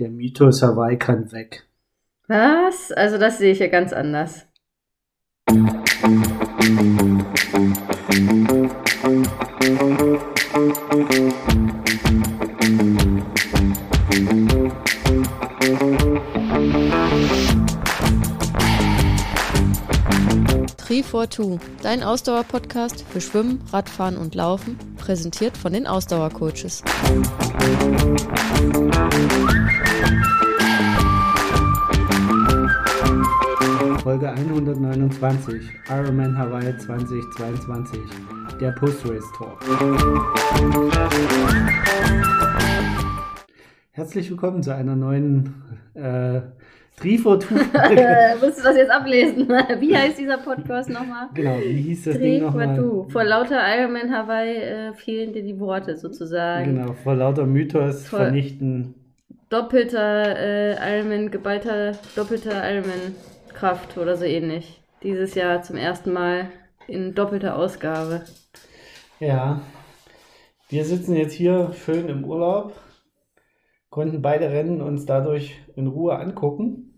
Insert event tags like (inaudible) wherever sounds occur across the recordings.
Der Mythos Hawaii kann weg. Was? Also das sehe ich ja ganz anders. (laughs) Tri for Two, dein Ausdauer-Podcast für Schwimmen, Radfahren und Laufen, präsentiert von den Ausdauercoaches. Folge 129, Ironman Hawaii 2022, der Post-Race Talk. Herzlich willkommen zu einer neuen äh, Trifortu. (laughs) Musst du das jetzt ablesen? (laughs) Wie heißt dieser Podcast nochmal? Genau, wie hieß das Ding nochmal? Vor lauter Ironman Hawaii äh, fehlen dir die Worte sozusagen. Genau, vor lauter Mythos vor vernichten. Doppelter äh, Ironman, geballter doppelter Ironman Kraft oder so ähnlich. Dieses Jahr zum ersten Mal in doppelter Ausgabe. Ja, wir sitzen jetzt hier schön im Urlaub, konnten beide Rennen uns dadurch in Ruhe angucken.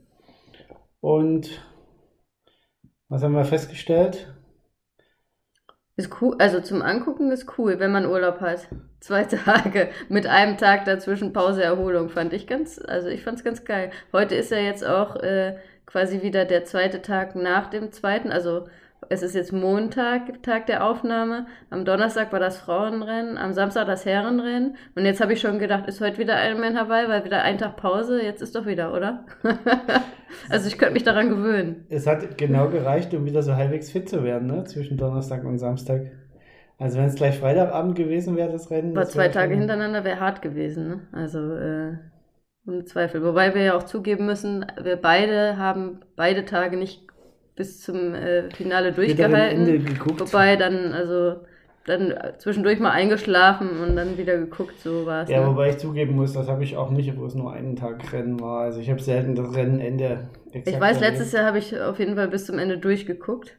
Und was haben wir festgestellt? Ist cool, also zum Angucken ist cool, wenn man Urlaub hat. Zwei (laughs) Tage mit einem Tag dazwischen Pause, Erholung fand ich ganz, also ich fand es ganz geil. Heute ist ja jetzt auch äh, quasi wieder der zweite Tag nach dem zweiten. Also es ist jetzt Montag, Tag der Aufnahme. Am Donnerstag war das Frauenrennen, am Samstag das Herrenrennen. Und jetzt habe ich schon gedacht, ist heute wieder Ironman Hawaii, weil wieder ein Tag Pause. Jetzt ist doch wieder, oder? (laughs) also ich könnte mich daran gewöhnen. Es hat genau gereicht, um wieder so halbwegs fit zu werden, ne? Zwischen Donnerstag und Samstag. Also wenn es gleich Freitagabend gewesen wäre, das Rennen. War zwei Tage hintereinander, wäre hart gewesen, ne? Also äh, ohne Zweifel. Wobei wir ja auch zugeben müssen, wir beide haben beide Tage nicht bis zum äh, Finale durchgehalten. Wobei dann, also dann zwischendurch mal eingeschlafen und dann wieder geguckt, so war es. Ja, ne? wobei ich zugeben muss, das habe ich auch nicht, obwohl es nur einen Tag Rennen war. Also ich habe selten das Rennenende Ich weiß, letztes Jahr habe ich auf jeden Fall bis zum Ende durchgeguckt.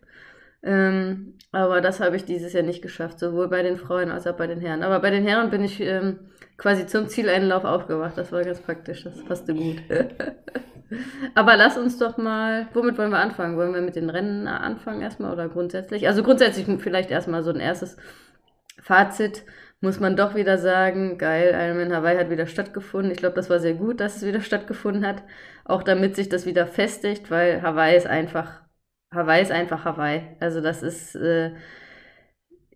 Ähm, aber das habe ich dieses Jahr nicht geschafft, sowohl bei den Frauen als auch bei den Herren. Aber bei den Herren bin ich ähm, quasi zum Zieleinlauf aufgewacht. Das war ganz praktisch, das passte gut. (laughs) Aber lass uns doch mal, womit wollen wir anfangen? Wollen wir mit den Rennen anfangen erstmal oder grundsätzlich? Also grundsätzlich vielleicht erstmal so ein erstes Fazit. Muss man doch wieder sagen, geil, Ironman Hawaii hat wieder stattgefunden. Ich glaube, das war sehr gut, dass es wieder stattgefunden hat. Auch damit sich das wieder festigt, weil Hawaii ist einfach, Hawaii ist einfach Hawaii. Also das ist, äh,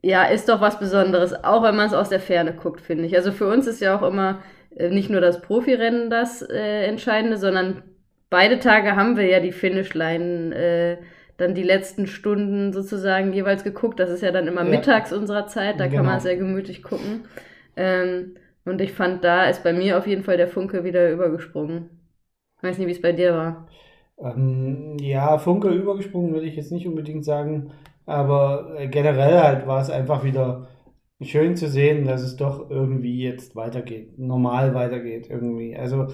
ja, ist doch was Besonderes, auch wenn man es aus der Ferne guckt, finde ich. Also für uns ist ja auch immer äh, nicht nur das Profirennen das äh, Entscheidende, sondern beide Tage haben wir ja die Finishline, äh, dann die letzten Stunden sozusagen jeweils geguckt. Das ist ja dann immer ja. mittags unserer Zeit, da genau. kann man sehr gemütlich gucken. Ähm, und ich fand, da ist bei mir auf jeden Fall der Funke wieder übergesprungen. Ich weiß nicht, wie es bei dir war. Ähm, ja, Funke übergesprungen würde ich jetzt nicht unbedingt sagen. Aber äh, generell halt war es einfach wieder schön zu sehen, dass es doch irgendwie jetzt weitergeht, normal weitergeht irgendwie. Also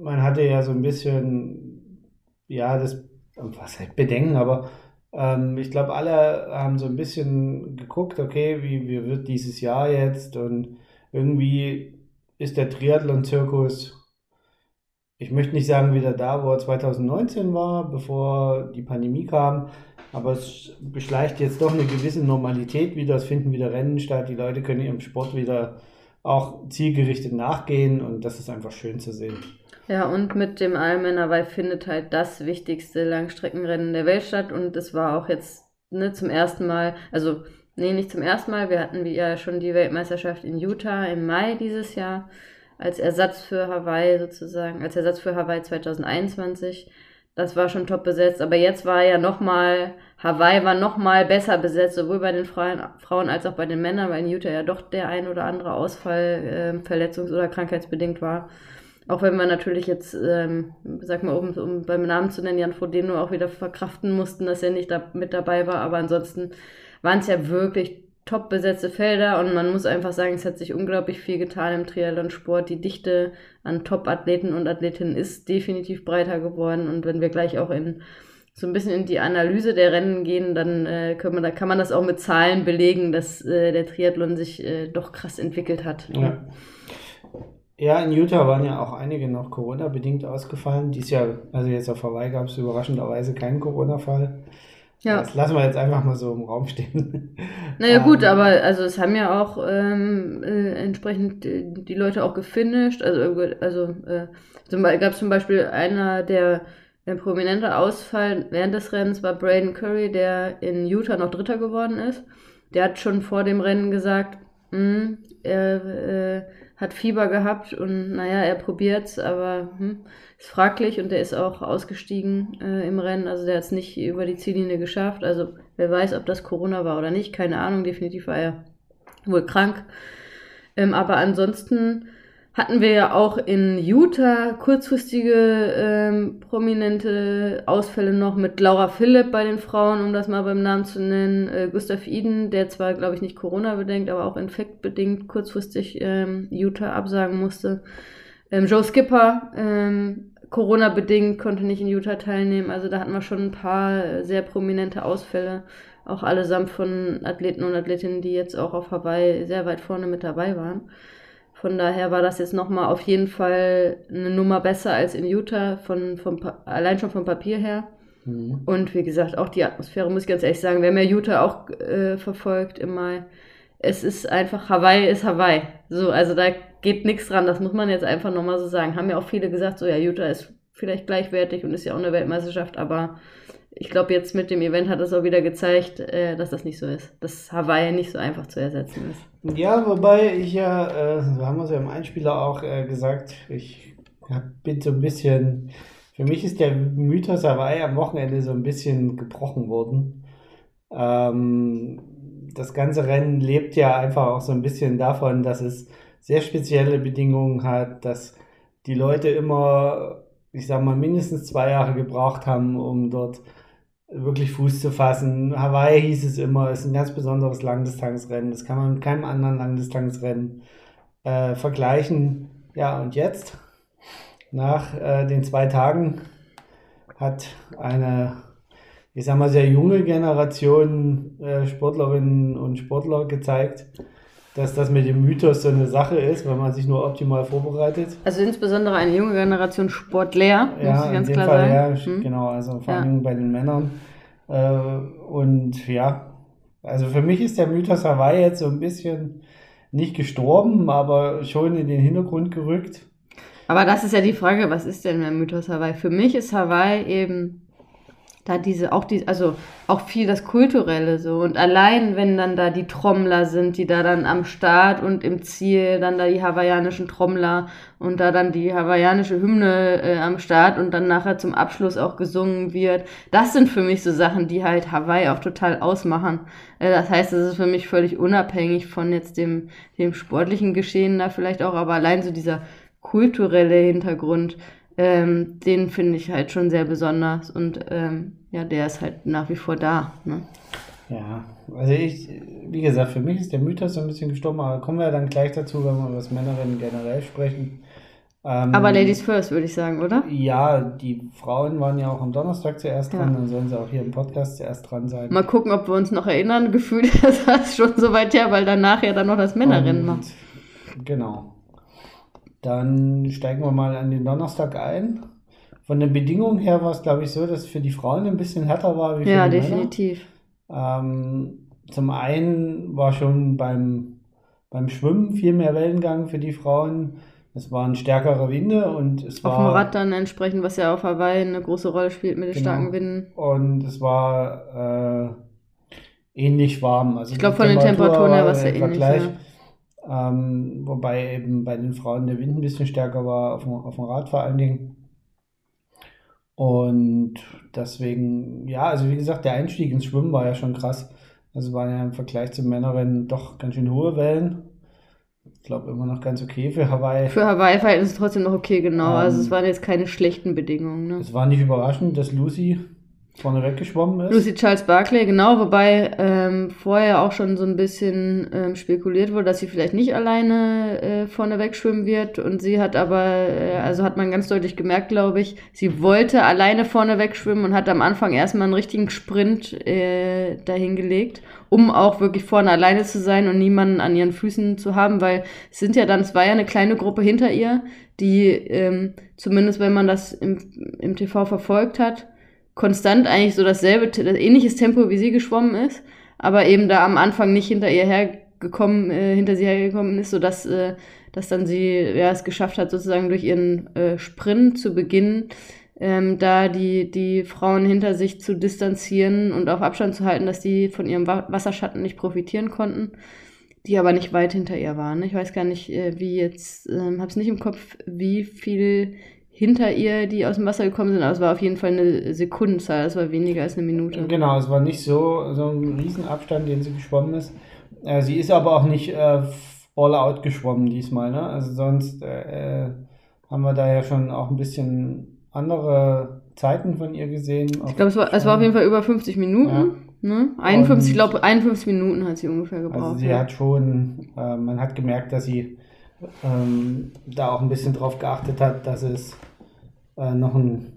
man hatte ja so ein bisschen, ja, das, was halt Bedenken, aber ähm, ich glaube, alle haben so ein bisschen geguckt, okay, wie, wie wird dieses Jahr jetzt und irgendwie ist der Triathlon-Zirkus ich möchte nicht sagen wieder da, wo er 2019 war, bevor die Pandemie kam, aber es beschleicht jetzt doch eine gewisse Normalität wieder. Es finden wieder Rennen statt. Die Leute können ihrem Sport wieder auch zielgerichtet nachgehen und das ist einfach schön zu sehen. Ja, und mit dem Ironman Hawaii findet halt das wichtigste Langstreckenrennen der Welt statt und es war auch jetzt ne, zum ersten Mal, also nee, nicht zum ersten Mal, wir hatten ja schon die Weltmeisterschaft in Utah im Mai dieses Jahr als Ersatz für Hawaii sozusagen, als Ersatz für Hawaii 2021. Das war schon top besetzt, aber jetzt war ja nochmal, Hawaii war nochmal besser besetzt, sowohl bei den Frauen, als auch bei den Männern, weil in Utah ja doch der ein oder andere Ausfall äh, verletzungs- oder krankheitsbedingt war. Auch wenn wir natürlich jetzt, ähm, sag mal, um, um beim Namen zu nennen, Jan Frodeno auch wieder verkraften mussten, dass er nicht da mit dabei war, aber ansonsten waren es ja wirklich top besetzte Felder und man muss einfach sagen, es hat sich unglaublich viel getan im Triathlon-Sport. Die Dichte an Top-Athleten und Athletinnen ist definitiv breiter geworden und wenn wir gleich auch in so ein bisschen in die Analyse der Rennen gehen, dann äh, können wir, da kann man das auch mit Zahlen belegen, dass äh, der Triathlon sich äh, doch krass entwickelt hat. Ja. Ja, in Utah waren ja auch einige noch Corona-bedingt ausgefallen. Dies Jahr, also jetzt auf Hawaii gab es überraschenderweise keinen Corona-Fall. Ja. Das lassen wir jetzt einfach mal so im Raum stehen. Naja, ähm, gut, aber also es haben ja auch ähm, äh, entsprechend die, die, Leute auch gefinisht. Also, also äh, gab es zum Beispiel einer, der ein prominenter Ausfall während des Rennens war Braden Curry, der in Utah noch Dritter geworden ist. Der hat schon vor dem Rennen gesagt, mh, hm, er äh, hat Fieber gehabt und naja, er probiert's, aber hm, ist fraglich und der ist auch ausgestiegen äh, im Rennen. Also der hat es nicht über die Ziellinie geschafft. Also wer weiß, ob das Corona war oder nicht, keine Ahnung. Definitiv war er wohl krank. Ähm, aber ansonsten hatten wir ja auch in Utah kurzfristige ähm, prominente Ausfälle noch mit Laura Philipp bei den Frauen, um das mal beim Namen zu nennen. Äh, Gustav Iden, der zwar, glaube ich, nicht Corona-bedingt, aber auch infektbedingt kurzfristig ähm, Utah absagen musste. Ähm, Joe Skipper, ähm, Corona-bedingt, konnte nicht in Utah teilnehmen. Also da hatten wir schon ein paar äh, sehr prominente Ausfälle. Auch allesamt von Athleten und Athletinnen, die jetzt auch auf Hawaii sehr weit vorne mit dabei waren. Von daher war das jetzt nochmal auf jeden Fall eine Nummer besser als in Utah, von, vom, allein schon vom Papier her. Mhm. Und wie gesagt, auch die Atmosphäre, muss ich ganz ehrlich sagen, wer mir Utah auch äh, verfolgt im Mai, es ist einfach, Hawaii ist Hawaii. So, also da geht nichts dran, das muss man jetzt einfach nochmal so sagen. Haben ja auch viele gesagt, so ja, Utah ist vielleicht gleichwertig und ist ja auch eine Weltmeisterschaft, aber ich glaube, jetzt mit dem Event hat es auch wieder gezeigt, äh, dass das nicht so ist. Dass Hawaii nicht so einfach zu ersetzen ist. Ja, wobei ich ja, äh, so haben wir es ja im Einspieler auch äh, gesagt, ich bin so ein bisschen, für mich ist der Mythos Hawaii am Wochenende so ein bisschen gebrochen worden. Ähm, das ganze Rennen lebt ja einfach auch so ein bisschen davon, dass es sehr spezielle Bedingungen hat, dass die Leute immer, ich sag mal, mindestens zwei Jahre gebraucht haben, um dort wirklich Fuß zu fassen. Hawaii hieß es immer, ist ein ganz besonderes Langdistanzrennen. Das kann man mit keinem anderen Langdistanzrennen äh, vergleichen. Ja, und jetzt, nach äh, den zwei Tagen, hat eine, ich sag mal, sehr junge Generation äh, Sportlerinnen und Sportler gezeigt, dass das mit dem Mythos so eine Sache ist, wenn man sich nur optimal vorbereitet. Also insbesondere eine junge Generation Sportler, ja, muss ich ganz klar Fall, sagen. Ja, hm? genau, also vor allem ja. bei den Männern. Äh, und ja, also für mich ist der Mythos Hawaii jetzt so ein bisschen nicht gestorben, aber schon in den Hintergrund gerückt. Aber das ist ja die Frage, was ist denn der Mythos Hawaii? Für mich ist Hawaii eben da diese, auch die, also auch viel das Kulturelle so. Und allein, wenn dann da die Trommler sind, die da dann am Start und im Ziel, dann da die hawaiianischen Trommler und da dann die hawaiianische Hymne äh, am Start und dann nachher zum Abschluss auch gesungen wird. Das sind für mich so Sachen, die halt Hawaii auch total ausmachen. Äh, das heißt, es ist für mich völlig unabhängig von jetzt dem, dem sportlichen Geschehen da vielleicht auch, aber allein so dieser kulturelle Hintergrund, ähm, den finde ich halt schon sehr besonders und ähm, ja, der ist halt nach wie vor da. Ne? Ja, also ich, wie gesagt, für mich ist der Mythos so ein bisschen gestorben, aber kommen wir dann gleich dazu, wenn wir über das Männerinnen generell sprechen. Ähm, aber Ladies first, würde ich sagen, oder? Ja, die Frauen waren ja auch am Donnerstag zuerst dran, ja. dann sollen sie auch hier im Podcast zuerst dran sein. Mal gucken, ob wir uns noch erinnern. (laughs) Gefühlt ist das schon so weit her, weil danach ja dann noch das Männerinnen macht. Genau. Dann steigen wir mal an den Donnerstag ein. Von den Bedingungen her war es, glaube ich, so, dass es für die Frauen ein bisschen härter war wie für ja, die definitiv. Männer. Ähm, zum einen war schon beim, beim Schwimmen viel mehr Wellengang für die Frauen. Es waren stärkere Winde und es war. Auf dem Rad dann entsprechend, was ja auf Hawaii eine große Rolle spielt mit den genau. starken Winden. Und es war äh, ähnlich warm. Also ich glaube, von den Temperaturen her war es ja ähnlich. Gleich. Ja. Ähm, wobei eben bei den Frauen der Wind ein bisschen stärker war, auf dem, auf dem Rad vor allen Dingen. Und deswegen, ja, also wie gesagt, der Einstieg ins Schwimmen war ja schon krass. Also waren ja im Vergleich zu Männerinnen doch ganz schön hohe Wellen. Ich glaube immer noch ganz okay für Hawaii. Für Hawaii ist es trotzdem noch okay, genau. Also ähm, also es waren jetzt keine schlechten Bedingungen. Ne? Es war nicht überraschend, dass Lucy vorne weggeschwommen ist. Lucy Charles Barclay, genau, wobei ähm, vorher auch schon so ein bisschen ähm, spekuliert wurde, dass sie vielleicht nicht alleine äh, vorne wegschwimmen wird. Und sie hat aber, äh, also hat man ganz deutlich gemerkt, glaube ich, sie wollte alleine vorne wegschwimmen und hat am Anfang erstmal einen richtigen Sprint äh, dahingelegt, um auch wirklich vorne alleine zu sein und niemanden an ihren Füßen zu haben, weil es sind ja dann, war ja eine kleine Gruppe hinter ihr, die ähm, zumindest wenn man das im, im TV verfolgt hat, konstant eigentlich so dasselbe, das ähnliches Tempo wie sie geschwommen ist, aber eben da am Anfang nicht hinter ihr hergekommen, äh, hinter sie hergekommen ist, sodass äh, dass dann sie ja es geschafft hat, sozusagen durch ihren äh, Sprint zu beginnen, ähm, da die, die Frauen hinter sich zu distanzieren und auf Abstand zu halten, dass die von ihrem Wasserschatten nicht profitieren konnten, die aber nicht weit hinter ihr waren. Ich weiß gar nicht, äh, wie jetzt, ähm, habe nicht im Kopf, wie viel hinter ihr, die aus dem Wasser gekommen sind, aber es war auf jeden Fall eine Sekundenzahl, es war weniger als eine Minute. Genau, es war nicht so, so ein Riesenabstand, den sie geschwommen ist. Äh, sie ist aber auch nicht äh, all out geschwommen diesmal, ne? Also sonst äh, haben wir da ja schon auch ein bisschen andere Zeiten von ihr gesehen. Ich glaube, es war, es war auf jeden Fall über 50 Minuten. Ja. Ne? 51, ich glaube, 51 Minuten hat sie ungefähr gebraucht. Also sie ja. hat schon, äh, man hat gemerkt, dass sie ähm, da auch ein bisschen drauf geachtet hat, dass es äh, noch ein,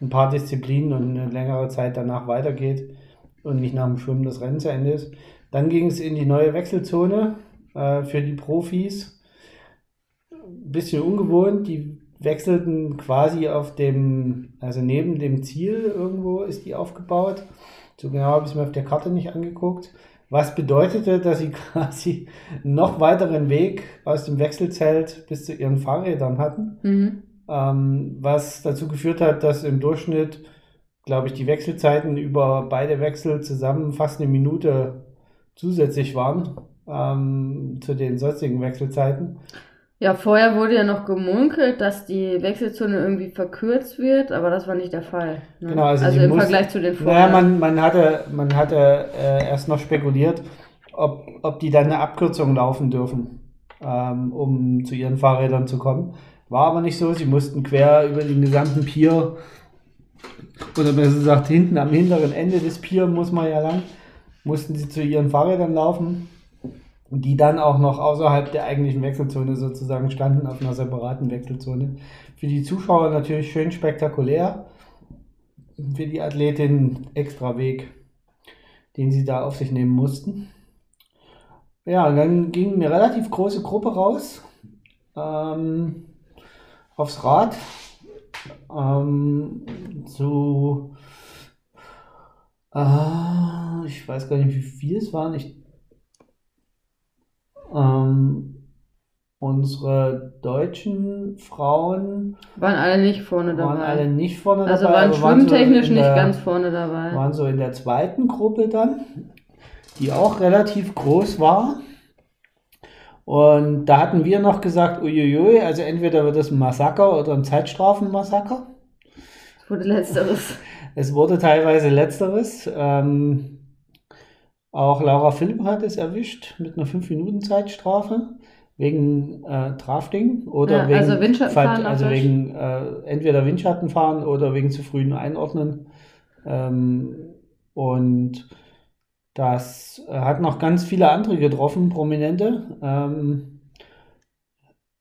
ein, paar Disziplinen und eine längere Zeit danach weitergeht und nicht nach dem Schwimmen das Rennen zu Ende ist. Dann ging es in die neue Wechselzone äh, für die Profis. Ein bisschen ungewohnt, die wechselten quasi auf dem, also neben dem Ziel irgendwo ist die aufgebaut. So genau habe ich es mir auf der Karte nicht angeguckt. Was bedeutete, dass sie (laughs) quasi noch weiteren Weg aus dem Wechselzelt bis zu ihren Fahrrädern hatten. Mhm. Ähm, was dazu geführt hat, dass im Durchschnitt, glaube ich, die Wechselzeiten über beide Wechsel zusammen fast eine Minute zusätzlich waren ähm, zu den sonstigen Wechselzeiten. Ja, vorher wurde ja noch gemunkelt, dass die Wechselzone irgendwie verkürzt wird, aber das war nicht der Fall. Ne? Genau, also, also im muss, Vergleich zu den vorher. Naja, man, man hatte, man hatte äh, erst noch spekuliert, ob, ob die dann eine Abkürzung laufen dürfen, ähm, um zu ihren Fahrrädern zu kommen. War aber nicht so, sie mussten quer über den gesamten Pier, oder besser gesagt, hinten am hinteren Ende des Pier muss man ja lang, mussten sie zu ihren Fahrrädern laufen die dann auch noch außerhalb der eigentlichen Wechselzone sozusagen standen, auf einer separaten Wechselzone. Für die Zuschauer natürlich schön spektakulär. Für die Athletin extra Weg, den sie da auf sich nehmen mussten. Ja, dann ging eine relativ große Gruppe raus ähm, aufs Rad ähm, zu, äh, ich weiß gar nicht, wie viel es waren. Ich ähm, unsere deutschen Frauen waren alle nicht vorne dabei. Waren alle nicht vorne also dabei. Also waren schwimmtechnisch so nicht der, ganz vorne dabei. Waren so in der zweiten Gruppe dann, die auch relativ groß war. Und da hatten wir noch gesagt, uiuiui, also entweder wird es ein Massaker oder ein Zeitstrafenmassaker. Es wurde letzteres. Es wurde teilweise letzteres. Ähm, auch Laura Philipp hat es erwischt mit einer 5-Minuten-Zeitstrafe wegen äh, Drafting oder ja, wegen, also Windschattenfahren also wegen äh, entweder Windschattenfahren oder wegen zu frühen Einordnen. Ähm, und das hat noch ganz viele andere getroffen, Prominente. Ähm,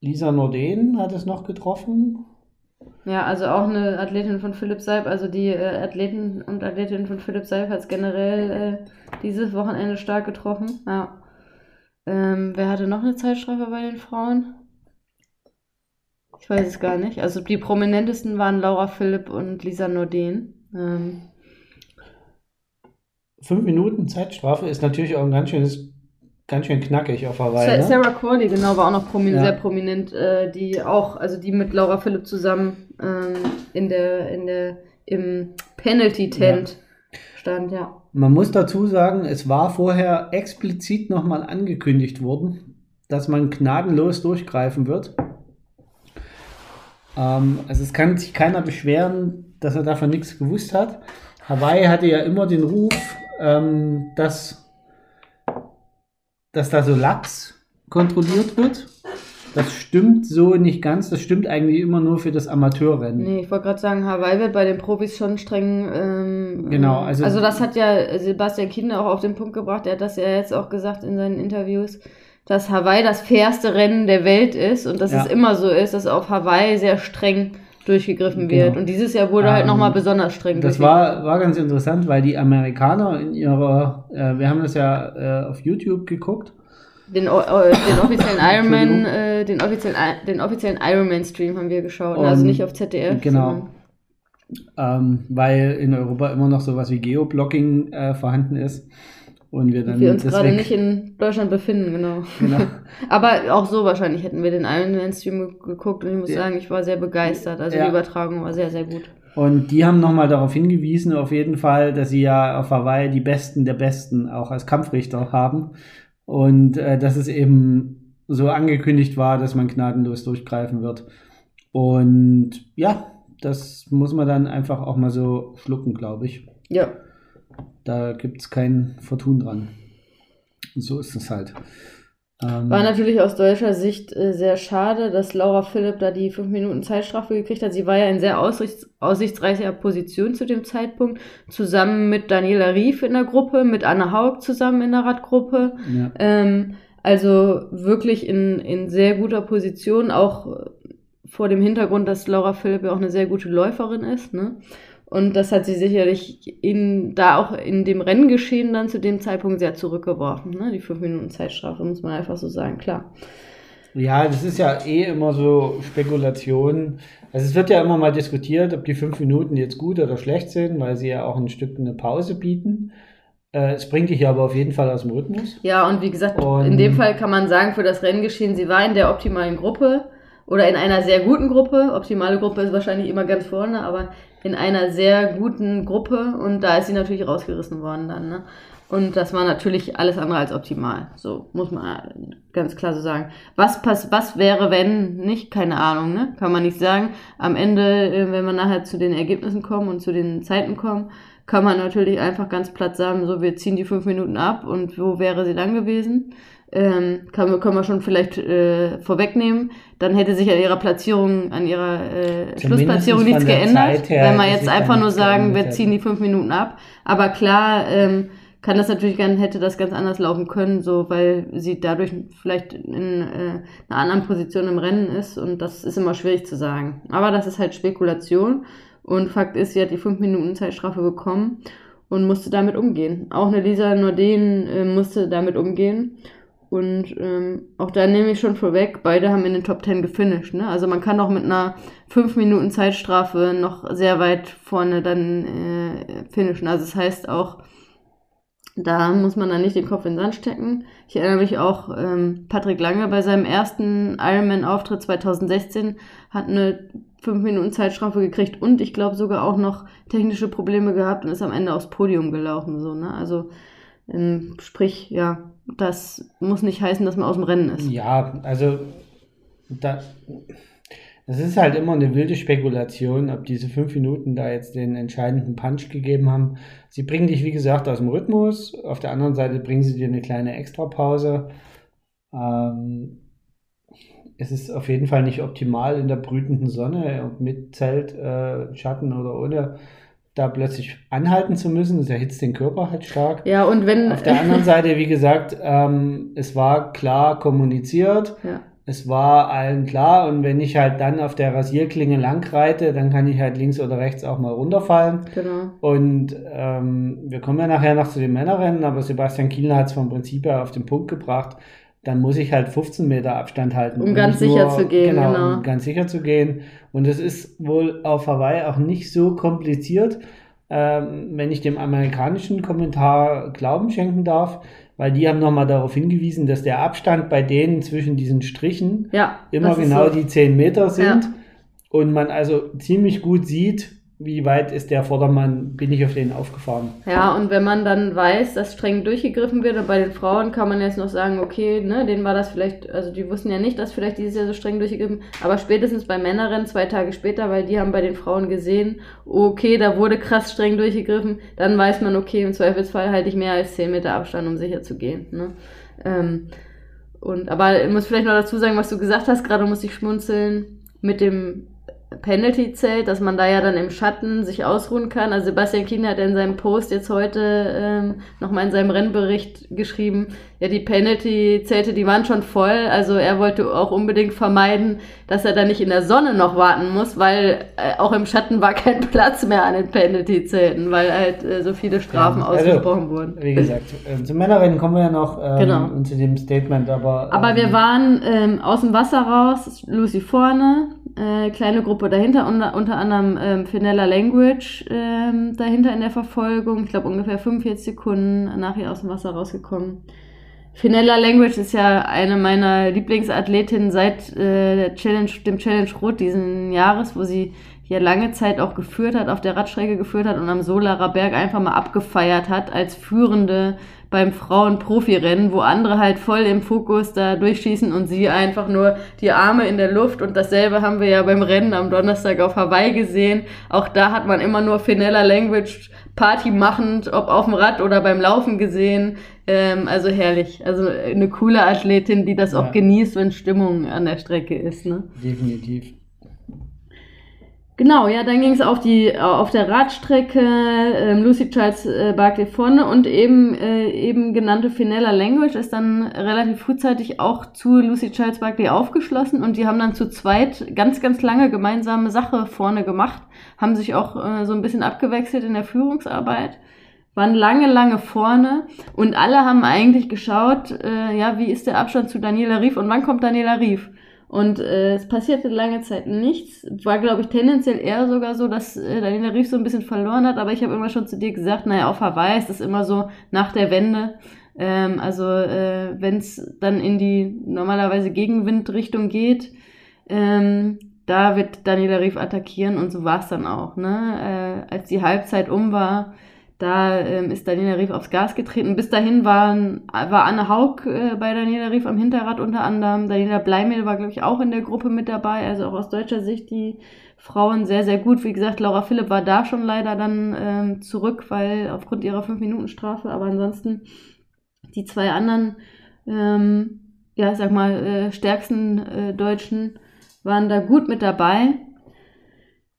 Lisa Norden hat es noch getroffen. Ja, also auch eine Athletin von Philipp Seib, also die äh, Athleten und Athletinnen von Philipp Seib hat es generell äh, dieses Wochenende stark getroffen. Ja. Ähm, wer hatte noch eine Zeitstrafe bei den Frauen? Ich weiß es gar nicht. Also die prominentesten waren Laura Philipp und Lisa Norden. Ähm. Fünf Minuten Zeitstrafe ist natürlich auch ein ganz schönes ganz schön knackig auf Hawaii. Ne? Sarah Corley, genau, war auch noch promin ja. sehr prominent, äh, die auch, also die mit Laura Philipp zusammen ähm, in der, in der, im Penalty-Tent ja. stand, ja. Man muss dazu sagen, es war vorher explizit nochmal angekündigt worden, dass man gnadenlos durchgreifen wird. Ähm, also es kann sich keiner beschweren, dass er davon nichts gewusst hat. Hawaii hatte ja immer den Ruf, ähm, dass dass da so Lachs kontrolliert wird. Das stimmt so nicht ganz. Das stimmt eigentlich immer nur für das Amateurrennen. Nee, ich wollte gerade sagen, Hawaii wird bei den Profis schon streng. Ähm, Genau, also- also das hat ja Sebastian Kinder auch auf den Punkt gebracht. Er hat das ja jetzt auch gesagt in seinen Interviews, dass Hawaii das fairste Rennen der Welt ist und dass Ja. es immer so ist, dass auf Hawaii sehr streng durchgegriffen wird. Genau. Und dieses Jahr wurde halt Ähm, nochmal besonders streng Das war, war ganz interessant, weil die Amerikaner in ihrer, äh, wir haben das ja äh, auf YouTube geguckt. Den, o- den offiziellen Ironman, äh, den offiziellen, den offiziellen Ironman-Stream haben wir geschaut. Und- also nicht auf ZDF. genau. Ähm, weil in Europa immer noch sowas wie Geoblocking äh, vorhanden ist. Und wir dann wir uns gerade nicht in Deutschland befinden, genau. Genau. (laughs) Aber auch so wahrscheinlich hätten wir den Ironman-Stream ge- geguckt und ich muss Ja. sagen, ich war sehr begeistert. Also Ja. die Übertragung war sehr, sehr gut. Und die haben nochmal darauf hingewiesen, auf jeden Fall, dass sie ja auf Hawaii die Besten der Besten auch als Kampfrichter haben. Und äh, dass es eben so angekündigt war, dass man gnadenlos durchgreifen wird. Und ja, das muss man dann einfach auch mal so schlucken, glaube ich. Ja. Da gibt es kein Vertun dran. So ist es halt. Ähm, War natürlich aus deutscher Sicht äh, sehr schade, dass Laura Philipp da die 5 Minuten Zeitstrafe gekriegt hat. Sie war ja in sehr aussichts aussichtsreicher Position zu dem Zeitpunkt, zusammen mit Daniela Rief in der Gruppe, mit Anne Haug zusammen in der Radgruppe. ja. Ähm, also wirklich in, in sehr guter Position, auch vor dem Hintergrund, dass Laura Philipp ja auch eine sehr gute Läuferin ist. Ne? Und das hat sie sicherlich in, da auch in dem Renngeschehen dann zu dem Zeitpunkt sehr zurückgeworfen. Ne? Die 5 Minuten Zeitstrafe, muss man einfach so sagen, klar. Ja, das ist ja eh immer so Spekulation. Also es wird ja immer mal diskutiert, ob die fünf Minuten jetzt gut oder schlecht sind, weil sie ja auch ein Stück eine Pause bieten. Äh, es bringt dich aber auf jeden Fall aus dem Rhythmus. Ja, und wie gesagt, Und- in dem Fall kann man sagen, für das Renngeschehen, sie war in der optimalen Gruppe oder in einer sehr guten Gruppe. Optimale Gruppe ist wahrscheinlich immer ganz vorne, aber in einer sehr guten Gruppe und da ist sie natürlich rausgerissen worden dann. Ne? Und das war natürlich alles andere als optimal. So muss man ganz klar so sagen. Was, pass was wäre, wenn nicht? Keine Ahnung, ne? Kann man nicht sagen. Am Ende, äh, wenn wir nachher zu den Ergebnissen kommen und zu den Zeiten kommen, kann man natürlich einfach ganz platt sagen, so wir ziehen die fünf Minuten ab und wo wäre sie dann gewesen? Ähm, kann, können wir schon vielleicht äh, vorwegnehmen. Dann hätte sich an ihrer Platzierung, an ihrer äh, Schlussplatzierung nichts der geändert. Her wenn wir jetzt einfach nur sagen, wir ziehen die fünf Minuten ab. Aber klar, ähm, kann das natürlich gern, hätte das ganz anders laufen können, so weil sie dadurch vielleicht in äh, einer anderen Position im Rennen ist und das ist immer schwierig zu sagen. Aber das ist halt Spekulation und Fakt ist, sie hat die fünf Minuten Zeitstrafe bekommen und musste damit umgehen. Auch eine Lisa Norden äh, musste damit umgehen. Und ähm, auch da nehme ich schon vorweg, beide haben in den Top Ten gefinisht. Ne? Also man kann auch mit einer 5 Minuten Zeitstrafe noch sehr weit vorne dann äh, finishen. Also das heißt auch, da muss man dann nicht den Kopf in den Sand stecken. Ich erinnere mich auch, ähm, Patrick Lange bei seinem ersten Ironman-Auftritt 2016 hat eine 5 Minuten Zeitstrafe gekriegt und ich glaube sogar auch noch technische Probleme gehabt und ist am Ende aufs Podium gelaufen. So, ne? Also ähm, sprich, ja, das muss nicht heißen, dass man aus dem Rennen ist. Ja, also da, es ist halt immer eine wilde Spekulation, ob diese fünf Minuten da jetzt den entscheidenden Punch gegeben haben. Sie bringen dich, wie gesagt, aus dem Rhythmus. Auf der anderen Seite bringen sie dir eine kleine Extrapause. Ähm, es ist auf jeden Fall nicht optimal in der brütenden Sonne, mit Zelt, äh, Schatten oder ohne, da plötzlich anhalten zu müssen. Das erhitzt den Körper halt stark. Ja, und wenn. Auf der anderen (laughs) Seite, wie gesagt, ähm, es war klar kommuniziert, ja. es war allen klar und wenn ich halt dann auf der Rasierklinge lang reite, dann kann ich halt links oder rechts auch mal runterfallen. Genau. Und ähm, wir kommen ja nachher noch zu den Männerrennen, aber Sebastian Kielner hat es vom Prinzip her auf den Punkt gebracht. Dann muss ich halt 15 Meter Abstand halten. Um ganz sicher zu gehen, Genau, genau. um ganz sicher zu gehen. Und es ist wohl auf Hawaii auch nicht so kompliziert, ähm, wenn ich dem amerikanischen Kommentar Glauben schenken darf, weil die haben nochmal darauf hingewiesen, dass der Abstand bei denen zwischen diesen Strichen Ja. immer genau so. die 10 Meter sind Ja. und man also ziemlich gut sieht, wie weit ist der Vordermann, bin ich auf den aufgefahren. Ja, und wenn man dann weiß, dass streng durchgegriffen wird, und bei den Frauen kann man jetzt noch sagen, okay, ne, denen war das vielleicht, also die wussten ja nicht, dass vielleicht dieses Jahr so streng durchgegriffen, aber spätestens bei Männerrennen zwei Tage später, weil die haben bei den Frauen gesehen, okay, da wurde krass streng durchgegriffen, dann weiß man, okay, im Zweifelsfall halte ich mehr als 10 Meter Abstand, um sicher zu gehen. Ne? Ähm, und, aber ich muss vielleicht noch dazu sagen, was du gesagt hast, gerade muss ich schmunzeln mit dem Penalty-Zelt, dass man da ja dann im Schatten sich ausruhen kann. Also Sebastian Kienle hat in seinem Post jetzt heute ähm, nochmal in seinem Rennbericht geschrieben, ja, die Penalty-Zelte, die waren schon voll. Also er wollte auch unbedingt vermeiden, dass er da nicht in der Sonne noch warten muss, weil äh, auch im Schatten war kein (laughs) Platz mehr an den Penalty-Zelten, weil halt äh, so viele Strafen ja, also, ausgesprochen wurden. Wie gesagt, äh, zum Männerrennen kommen wir ja noch ähm, genau. zu dem Statement, aber. Aber wir ähm, waren ähm, aus dem Wasser raus, Lucy vorne, äh, kleine Gruppe dahinter, unter, unter anderem ähm, Finella Language ähm, dahinter in der Verfolgung. Ich glaube ungefähr 45 Sekunden nachher aus dem Wasser rausgekommen. Finella Language ist ja eine meiner Lieblingsathletinnen seit äh, der Challenge, dem Challenge Rot diesen Jahres, wo sie ja lange Zeit auch geführt hat, auf der Radstrecke geführt hat und am Solarer Berg einfach mal abgefeiert hat als führende beim Frauen-Profi-Rennen, wo andere halt voll im Fokus da durchschießen und sie einfach nur die Arme in der Luft. Und dasselbe haben wir ja beim Rennen am Donnerstag auf Hawaii gesehen. Auch da hat man immer nur Finella Language Party machend, ob auf dem Rad oder beim Laufen gesehen. Ähm, also herrlich. Also eine coole Athletin, die das ja. auch genießt, wenn Stimmung an der Strecke ist. Ne? Definitiv. Genau, ja, dann ging es auf die auf der Radstrecke ähm, Lucy Charles äh, Barkley vorne und eben äh, eben genannte Finella Language ist dann relativ frühzeitig auch zu Lucy Charles Barkley aufgeschlossen und die haben dann zu zweit ganz ganz lange gemeinsame Sache vorne gemacht, haben sich auch äh, so ein bisschen abgewechselt in der Führungsarbeit, waren lange lange vorne und alle haben eigentlich geschaut, äh, ja, wie ist der Abstand zu Daniela Rief und wann kommt Daniela Rief? Und äh, es passierte lange Zeit nichts. War, glaube ich, tendenziell eher sogar so, dass äh, Daniela Rief so ein bisschen verloren hat. Aber ich habe immer schon zu dir gesagt, naja, auf Hawaii ist das immer so nach der Wende. Ähm, also äh, wenn es dann in die normalerweise Gegenwindrichtung geht, ähm, da wird Daniela Rief attackieren und so war es dann auch. Ne? Äh, als die Halbzeit um war, da ähm, ist Daniela Rief aufs Gas getreten. Bis dahin waren, war Anne Haug äh, bei Daniela Rief am Hinterrad unter anderem. Daniela Bleimehl war, glaube ich, auch in der Gruppe mit dabei. Also auch aus deutscher Sicht die Frauen sehr, sehr gut. Wie gesagt, Laura Philipp war da schon leider dann ähm, zurück, weil aufgrund ihrer 5-Minuten-Strafe. Aber ansonsten die zwei anderen, ähm, ja, sag mal, äh, stärksten äh, Deutschen waren da gut mit dabei.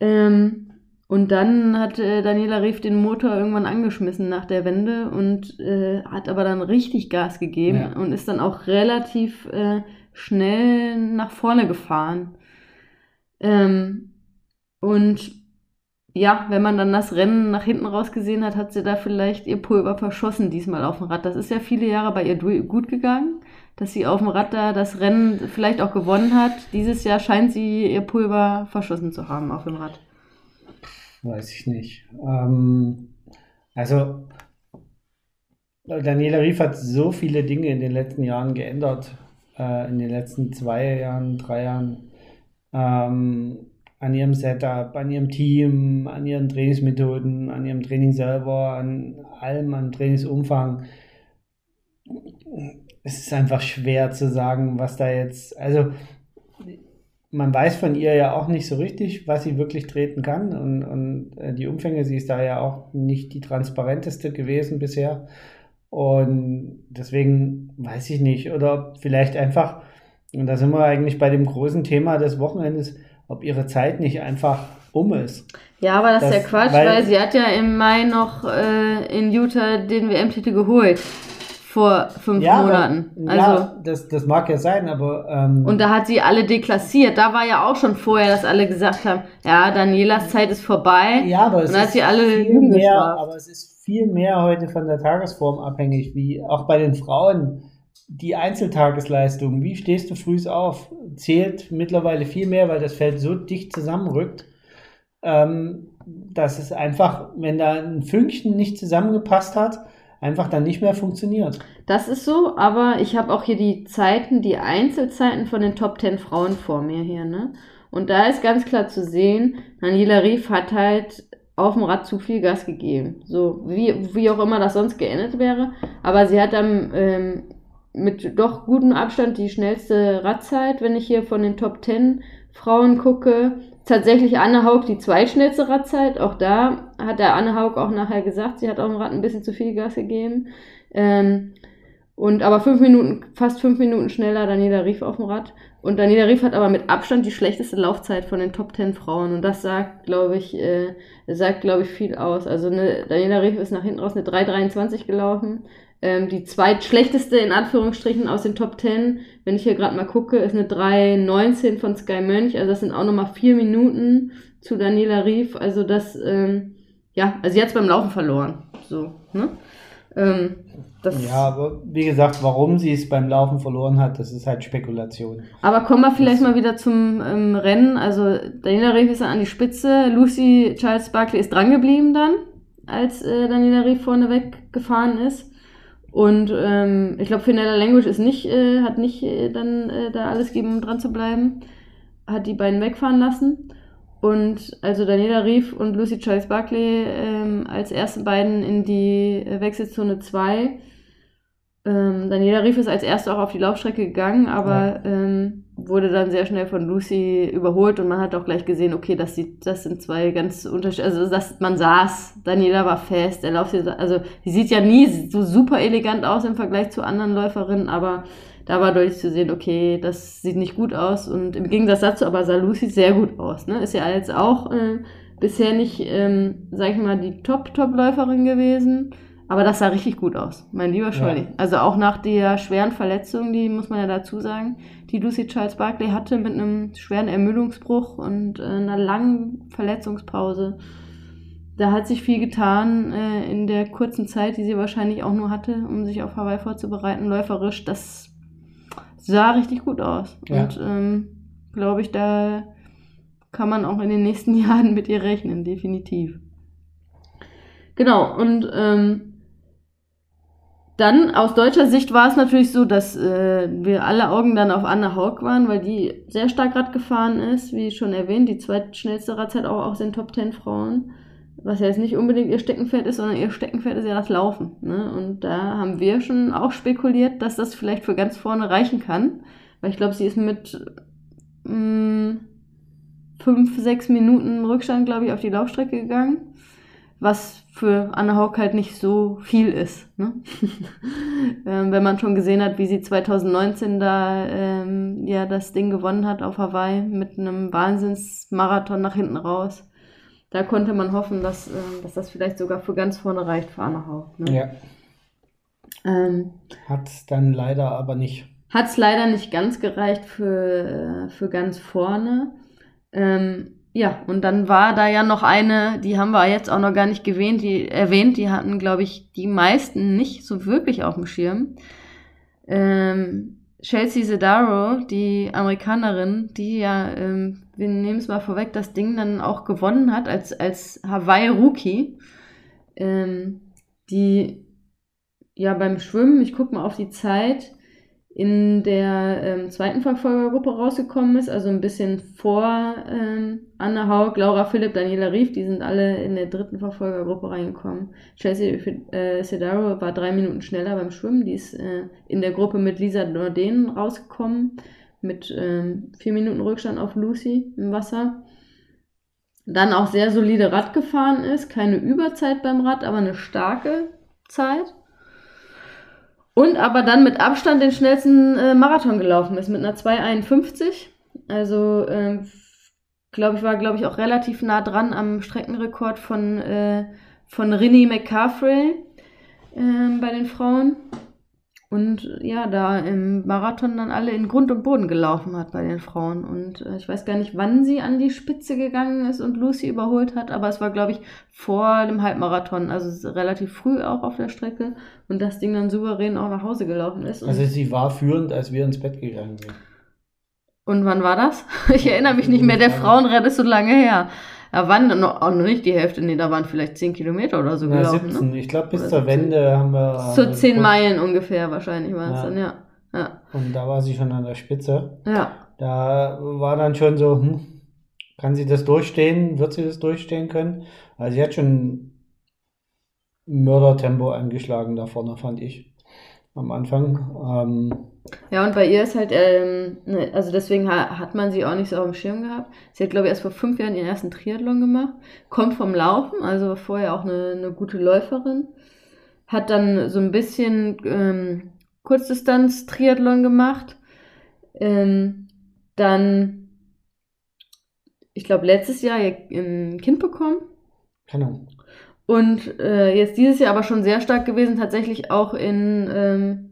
Ähm, und dann hat äh, Daniela Rief den Motor irgendwann angeschmissen nach der Wende und äh, hat aber dann richtig Gas gegeben ja. und ist dann auch relativ äh, schnell nach vorne gefahren. Ähm, und ja, wenn man dann das Rennen nach hinten raus gesehen hat, hat sie da vielleicht ihr Pulver verschossen diesmal auf dem Rad. Das ist ja viele Jahre bei ihr gut gegangen, dass sie auf dem Rad da das Rennen vielleicht auch gewonnen hat. Dieses Jahr scheint sie ihr Pulver verschossen zu haben auf dem Rad. Weiß ich nicht. Ähm, also, Daniela Rief hat so viele Dinge in den letzten Jahren geändert. Äh, in den letzten zwei Jahren, drei Jahren. Ähm, an ihrem Setup, an ihrem Team, an ihren Trainingsmethoden, an ihrem Training selber, an allem, an Trainingsumfang. Es ist einfach schwer zu sagen, was da jetzt. Also, man weiß von ihr ja auch nicht so richtig, was sie wirklich treten kann. Und, und äh, die Umfänge, sie ist da ja auch nicht die transparenteste gewesen bisher. Und deswegen weiß ich nicht. Oder vielleicht einfach, und da sind wir eigentlich bei dem großen Thema des Wochenendes, ob ihre Zeit nicht einfach um ist. Ja, aber das, das ist ja Quatsch, weil, weil, sie hat ja im Mai noch äh, in Utah den WM-Titel geholt vor fünf ja, Monaten. Aber, also, ja, das, das mag ja sein, aber. Ähm, und da hat sie alle deklassiert. Da war ja auch schon vorher, dass alle gesagt haben, ja, Danielas Zeit ist vorbei. Ja, aber es und ist viel mehr, aber es ist viel mehr heute von der Tagesform abhängig, wie auch bei den Frauen. Die Einzeltagesleistung, wie stehst du früh auf, zählt mittlerweile viel mehr, weil das Feld so dicht zusammenrückt, ähm, dass es einfach, wenn da ein Fünkchen nicht zusammengepasst hat, einfach dann nicht mehr funktioniert. Das ist so, aber ich habe auch hier die Zeiten, die Einzelzeiten von den Top 10 Frauen vor mir hier, ne? Und da ist ganz klar zu sehen, Daniela Rief hat halt auf dem Rad zu viel Gas gegeben. So, wie, wie auch immer das sonst geendet wäre. Aber sie hat dann ähm, mit doch gutem Abstand die schnellste Radzeit, wenn ich hier von den Top 10 Frauen gucke tatsächlich Anne Haug die zweitschnellste Radzeit. Auch da hat der Anne Haug auch nachher gesagt, sie hat auf dem Rad ein bisschen zu viel Gas gegeben. Ähm, Und aber fünf Minuten, fast fünf Minuten schneller Daniela Rief auf dem Rad. Und Daniela Rief hat aber mit Abstand die schlechteste Laufzeit von den Top Ten Frauen. Und das sagt, glaube ich, äh, sagt, glaube ich, viel aus. Also eine, Daniela Rief ist nach hinten raus eine 3,23 gelaufen. Ähm, die zweitschlechteste in Anführungsstrichen aus den Top Ten, wenn ich hier gerade mal gucke, ist eine 3,19 von Sky Mönch. Also das sind auch nochmal vier Minuten zu Daniela Rief. Also das, ähm, ja, also jetzt beim Laufen verloren. So, ne? Ähm, ja, aber wie gesagt, warum sie es beim Laufen verloren hat, das ist halt Spekulation. Aber kommen wir vielleicht das mal wieder zum ähm, Rennen. Also Daniela Rief ist an die Spitze, Lucy Charles Barkley ist drangeblieben dann, als äh, Daniela Rief vorne weggefahren ist. Und ähm, ich glaube, Finella Language ist nicht, äh, hat nicht äh, dann äh, da alles gegeben, um dran zu bleiben. Hat die beiden wegfahren lassen. Und also Daniela Rief und Lucy Joyce Buckley ähm, als erste beiden in die Wechselzone 2. Ähm, Daniela Rief ist als erste auch auf die Laufstrecke gegangen, aber ja. ähm, wurde dann sehr schnell von Lucy überholt und man hat auch gleich gesehen, okay, das, sieht, das sind zwei ganz unterschiedliche, also das, man saß, Daniela war fest, der Lauf, also sie sieht ja nie so super elegant aus im Vergleich zu anderen Läuferinnen, aber da war deutlich zu sehen, okay, das sieht nicht gut aus. Und im Gegensatz dazu aber sah Lucy sehr gut aus. Ne? Ist ja jetzt auch äh, bisher nicht, ähm, sag ich mal, die Top-Top-Läuferin gewesen. Aber das sah richtig gut aus, mein lieber Scholli. Ja. Also auch nach der schweren Verletzung, die muss man ja dazu sagen, die Lucy Charles Barkley hatte mit einem schweren Ermüdungsbruch und äh, einer langen Verletzungspause. Da hat sich viel getan äh, in der kurzen Zeit, die sie wahrscheinlich auch nur hatte, um sich auf Hawaii vorzubereiten, läuferisch. Das sah richtig gut aus. Ja. Und ähm, glaube ich, da kann man auch in den nächsten (laughs) Jahren mit ihr rechnen, definitiv. Genau, und ähm, dann aus deutscher Sicht war es natürlich so, dass äh, wir alle Augen dann auf Anna Haug waren, weil die sehr stark Rad gefahren ist, wie schon erwähnt, die zweitschnellste Radzeit auch aus den Top Ten Frauen was ja jetzt nicht unbedingt ihr Steckenpferd ist, sondern ihr Steckenpferd ist ja das Laufen. Ne? Und da haben wir schon auch spekuliert, dass das vielleicht für ganz vorne reichen kann. Weil ich glaube, sie ist mit mh, mm, fünf, sechs Minuten Rückstand, glaube ich, auf die Laufstrecke gegangen. Was für Anne Haug halt nicht so viel ist. Ne? (laughs) ähm, wenn man schon gesehen hat, wie sie 2019 da ähm, ja das Ding gewonnen hat auf Hawaii mit einem Wahnsinnsmarathon nach hinten raus da konnte man hoffen, dass, äh, dass das vielleicht sogar für ganz vorne reicht für Anna Haug. Ne? Ja. Ähm, Hat es dann leider aber nicht. Hat es leider nicht ganz gereicht für, äh, für ganz vorne. Ähm, ja, und dann war da ja noch eine, die haben wir jetzt auch noch gar nicht gewähnt, die, erwähnt, die hatten, glaube ich, die meisten nicht so wirklich auf dem Schirm. Ähm, Chelsea Sedaro, die Amerikanerin, die ja, ähm, wir nehmen es mal vorweg, das Ding dann auch gewonnen hat als, als Hawaii-Rookie, ähm, die ja beim Schwimmen, ich gucke mal auf die Zeit, in der ähm, zweiten Verfolgergruppe rausgekommen ist, also ein bisschen vor ähm, Anne Haug, Laura Philipp, Daniela Rief, die sind alle in der dritten Verfolgergruppe reingekommen. Chelsea äh, Sedaro war drei Minuten schneller beim Schwimmen, die ist äh, in der Gruppe mit Lisa Norden rausgekommen, mit ähm, vier Minuten Rückstand auf Lucy im Wasser. Dann auch sehr solide Rad gefahren ist, keine Überzeit beim Rad, aber eine starke Zeit. Und aber dann mit Abstand den schnellsten äh, Marathon gelaufen ist mit einer 2,51. Also, äh, glaube ich, war, glaube ich, auch relativ nah dran am Streckenrekord von, äh, von Rinny McCaffrey ähm, bei den Frauen und ja, da im Marathon dann alle in Grund und Boden gelaufen hat bei den Frauen. Und äh, ich weiß gar nicht, wann sie an die Spitze gegangen ist und Lucy überholt hat, aber es war, glaube ich, vor dem Halbmarathon, also relativ früh auch auf der Strecke und das Ding dann souverän auch nach Hause gelaufen ist. also sie war führend, als wir ins Bett gegangen sind. Und wann war das? (laughs) Ich erinnere mich nicht mehr, der Frauenrad ist so lange her. Da waren noch, auch noch nicht die Hälfte, nee, da waren vielleicht 10 Kilometer oder so ja, gelaufen. 17. Ne? Ich glaube, bis oder zur 17. Wende haben wir. So 10 Meilen ungefähr wahrscheinlich war es ja. dann, ja. ja. Und da war sie schon an der Spitze. Ja. Da war dann schon so, hm, kann sie das durchstehen? Wird sie das durchstehen können? Also sie hat schon Mördertempo angeschlagen da vorne, fand ich. Am Anfang. Ähm, ja, und bei ihr ist halt, ähm, ne, also deswegen hat man sie auch nicht so auf dem Schirm gehabt. Sie hat, glaube ich, erst vor fünf Jahren ihren ersten Triathlon gemacht, kommt vom Laufen, also vorher auch eine, eine gute Läuferin, hat dann so ein bisschen ähm, Kurzdistanz-Triathlon gemacht. Ähm, dann, ich glaube, letztes Jahr ein Kind bekommen. Genau. Und äh, jetzt dieses Jahr aber schon sehr stark gewesen, tatsächlich auch in, ähm,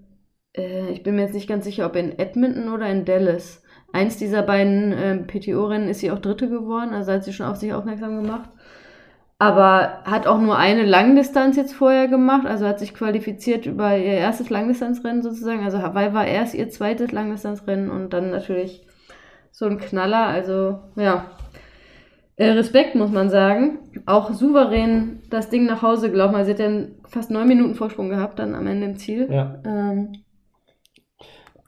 äh, ich bin mir jetzt nicht ganz sicher, ob in Edmonton oder in Dallas. Eins dieser beiden äh, PTO-Rennen ist sie auch Dritte geworden, also hat sie schon auf sich aufmerksam gemacht. Aber hat auch nur eine Langdistanz jetzt vorher gemacht, also hat sich qualifiziert über ihr erstes Langdistanzrennen sozusagen. Also Hawaii war erst ihr zweites Langdistanzrennen und dann natürlich so ein Knaller. Also ja, äh, Respekt, muss man sagen. Auch souverän das Ding nach Hause gelaufen. Also sie hat ja fast neun Minuten Vorsprung gehabt dann am Ende im Ziel. Ja. Ähm.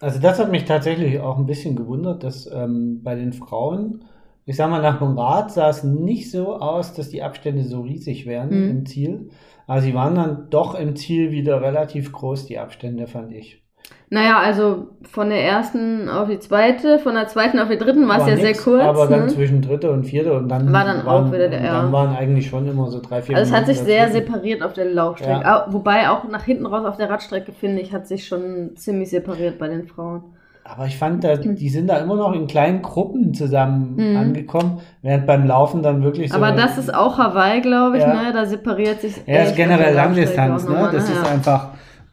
Also das hat mich tatsächlich auch ein bisschen gewundert, dass ähm, bei den Frauen, ich sag mal, nach dem Rad sah es nicht so aus, dass die Abstände so riesig wären mhm. im Ziel. Aber sie waren dann doch im Ziel wieder relativ groß, die Abstände, fand ich. Naja, also von der ersten auf die zweite, von der zweiten auf die dritten war es ja nix, sehr kurz. Aber dann ne? zwischen dritte und vierte und dann war dann waren, auch wieder der ja. Dann waren eigentlich schon immer so drei, vier Also es hat sich sehr separiert auf der Laufstrecke. Ja. Wobei auch nach hinten raus auf der Radstrecke, finde ich, hat sich schon ziemlich separiert bei den Frauen. Aber ich fand, da, die sind da immer noch in kleinen Gruppen zusammen mhm. angekommen, während beim Laufen dann wirklich so. Aber das ist auch Hawaii, glaube ich, ja. ne? Da separiert sich. Ja, ist generell Langdistanz, ne? Das ne? ist einfach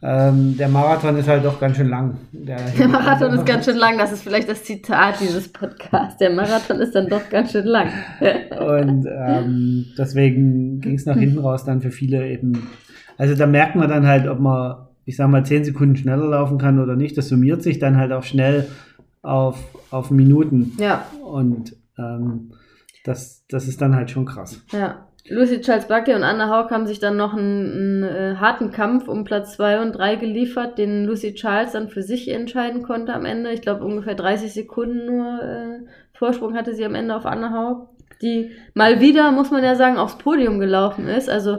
ähm, der Marathon ist halt doch ganz schön lang. Der, der Marathon ist ganz schön lang, das ist vielleicht das Zitat dieses Podcasts. Der Marathon ist dann doch ganz schön lang. Und ähm, deswegen ging es nach hinten raus dann für viele eben. Also da merkt man dann halt, ob man, ich sag mal, zehn Sekunden schneller laufen kann oder nicht. Das summiert sich dann halt auch schnell auf, auf Minuten. Ja. Und ähm, das, das ist dann halt schon krass. Ja. Lucy Charles Buckley und Anna Haug haben sich dann noch einen, einen äh, harten Kampf um Platz 2 und 3 geliefert, den Lucy Charles dann für sich entscheiden konnte am Ende. Ich glaube, ungefähr 30 Sekunden nur äh, Vorsprung hatte sie am Ende auf Anna Haug, die mal wieder, muss man ja sagen, aufs Podium gelaufen ist. Also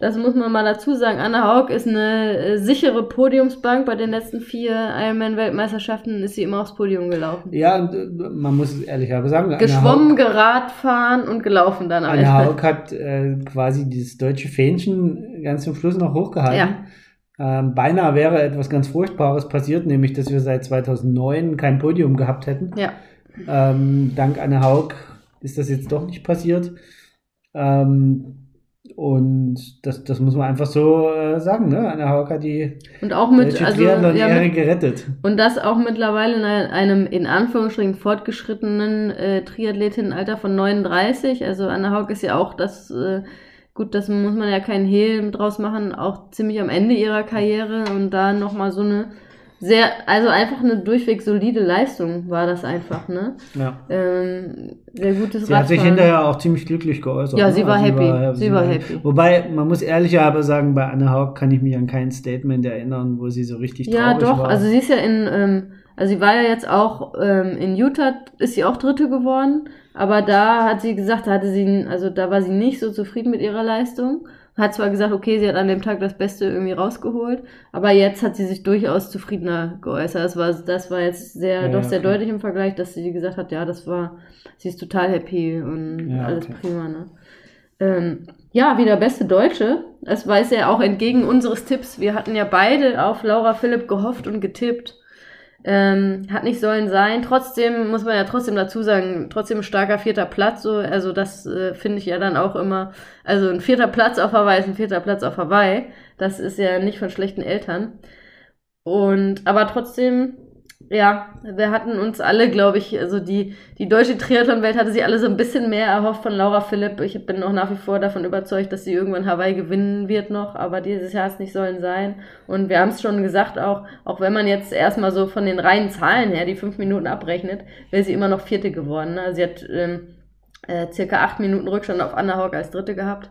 das muss man mal dazu sagen. Anna Haug ist eine äh, sichere Podiumsbank. Bei den letzten vier Ironman-Weltmeisterschaften ist sie immer aufs Podium gelaufen. Ja, und äh, man muss es ehrlich sagen. Geschwommen, geradfahren und gelaufen dann. Anna Haug hat äh, quasi dieses deutsche Fähnchen ganz zum Schluss noch hochgehalten. Ja. Ähm, beinahe wäre etwas ganz Furchtbares passiert, nämlich dass wir seit 2009 kein Podium gehabt hätten. Ja. Ähm, dank Anne Haug ist das jetzt doch nicht passiert. Ähm, und das, das muss man einfach so äh, sagen, ne? Anna Haug hat die und auch mit, also, ja, mit, gerettet. Und das auch mittlerweile in einem in Anführungsstrichen fortgeschrittenen äh, Triathletinnenalter von 39. Also Anna Haug ist ja auch das, äh, gut, das muss man ja keinen Hehl draus machen, auch ziemlich am Ende ihrer Karriere und da nochmal so eine sehr, also einfach eine durchweg solide Leistung war das einfach, ne? Ja. Ähm, sehr gutes Sie Radfahren. hat sich hinterher auch ziemlich glücklich geäußert. Ja, sie, ne? war, also happy. sie war, sie, sie war happy. Wobei, man muss ehrlicher aber sagen, bei Anne Haug kann ich mich an kein Statement erinnern, wo sie so richtig ja, traurig doch. war. Ja, doch, also sie ist ja in, ähm, also sie war ja jetzt auch ähm, in Utah, ist sie auch Dritte geworden, aber da hat sie gesagt, da hatte sie, also da war sie nicht so zufrieden mit ihrer Leistung hat zwar gesagt, okay, sie hat an dem Tag das Beste irgendwie rausgeholt, aber jetzt hat sie sich durchaus zufriedener geäußert. Das war, das war jetzt sehr, ja, doch sehr okay. deutlich im Vergleich, dass sie gesagt hat, ja, das war, sie ist total happy und ja, alles okay. prima, ne? Ähm, ja, wieder beste Deutsche. Das weiß er auch entgegen unseres Tipps. Wir hatten ja beide auf Laura Philipp gehofft und getippt. Ähm, hat nicht sollen sein. Trotzdem muss man ja trotzdem dazu sagen, trotzdem starker vierter Platz. So, also das äh, finde ich ja dann auch immer. Also ein vierter Platz auf Hawaii ist ein vierter Platz auf Hawaii. Das ist ja nicht von schlechten Eltern. Und aber trotzdem ja, wir hatten uns alle, glaube ich, also die, die deutsche Triathlon-Welt hatte sich alle so ein bisschen mehr erhofft von Laura Philipp. Ich bin auch nach wie vor davon überzeugt, dass sie irgendwann Hawaii gewinnen wird noch, aber dieses Jahr es nicht sollen sein. Und wir haben es schon gesagt, auch, auch wenn man jetzt erstmal so von den reinen Zahlen her die fünf Minuten abrechnet, wäre sie immer noch Vierte geworden. Ne? Sie hat ähm, äh, circa acht Minuten Rückstand auf Anna Hawk als Dritte gehabt.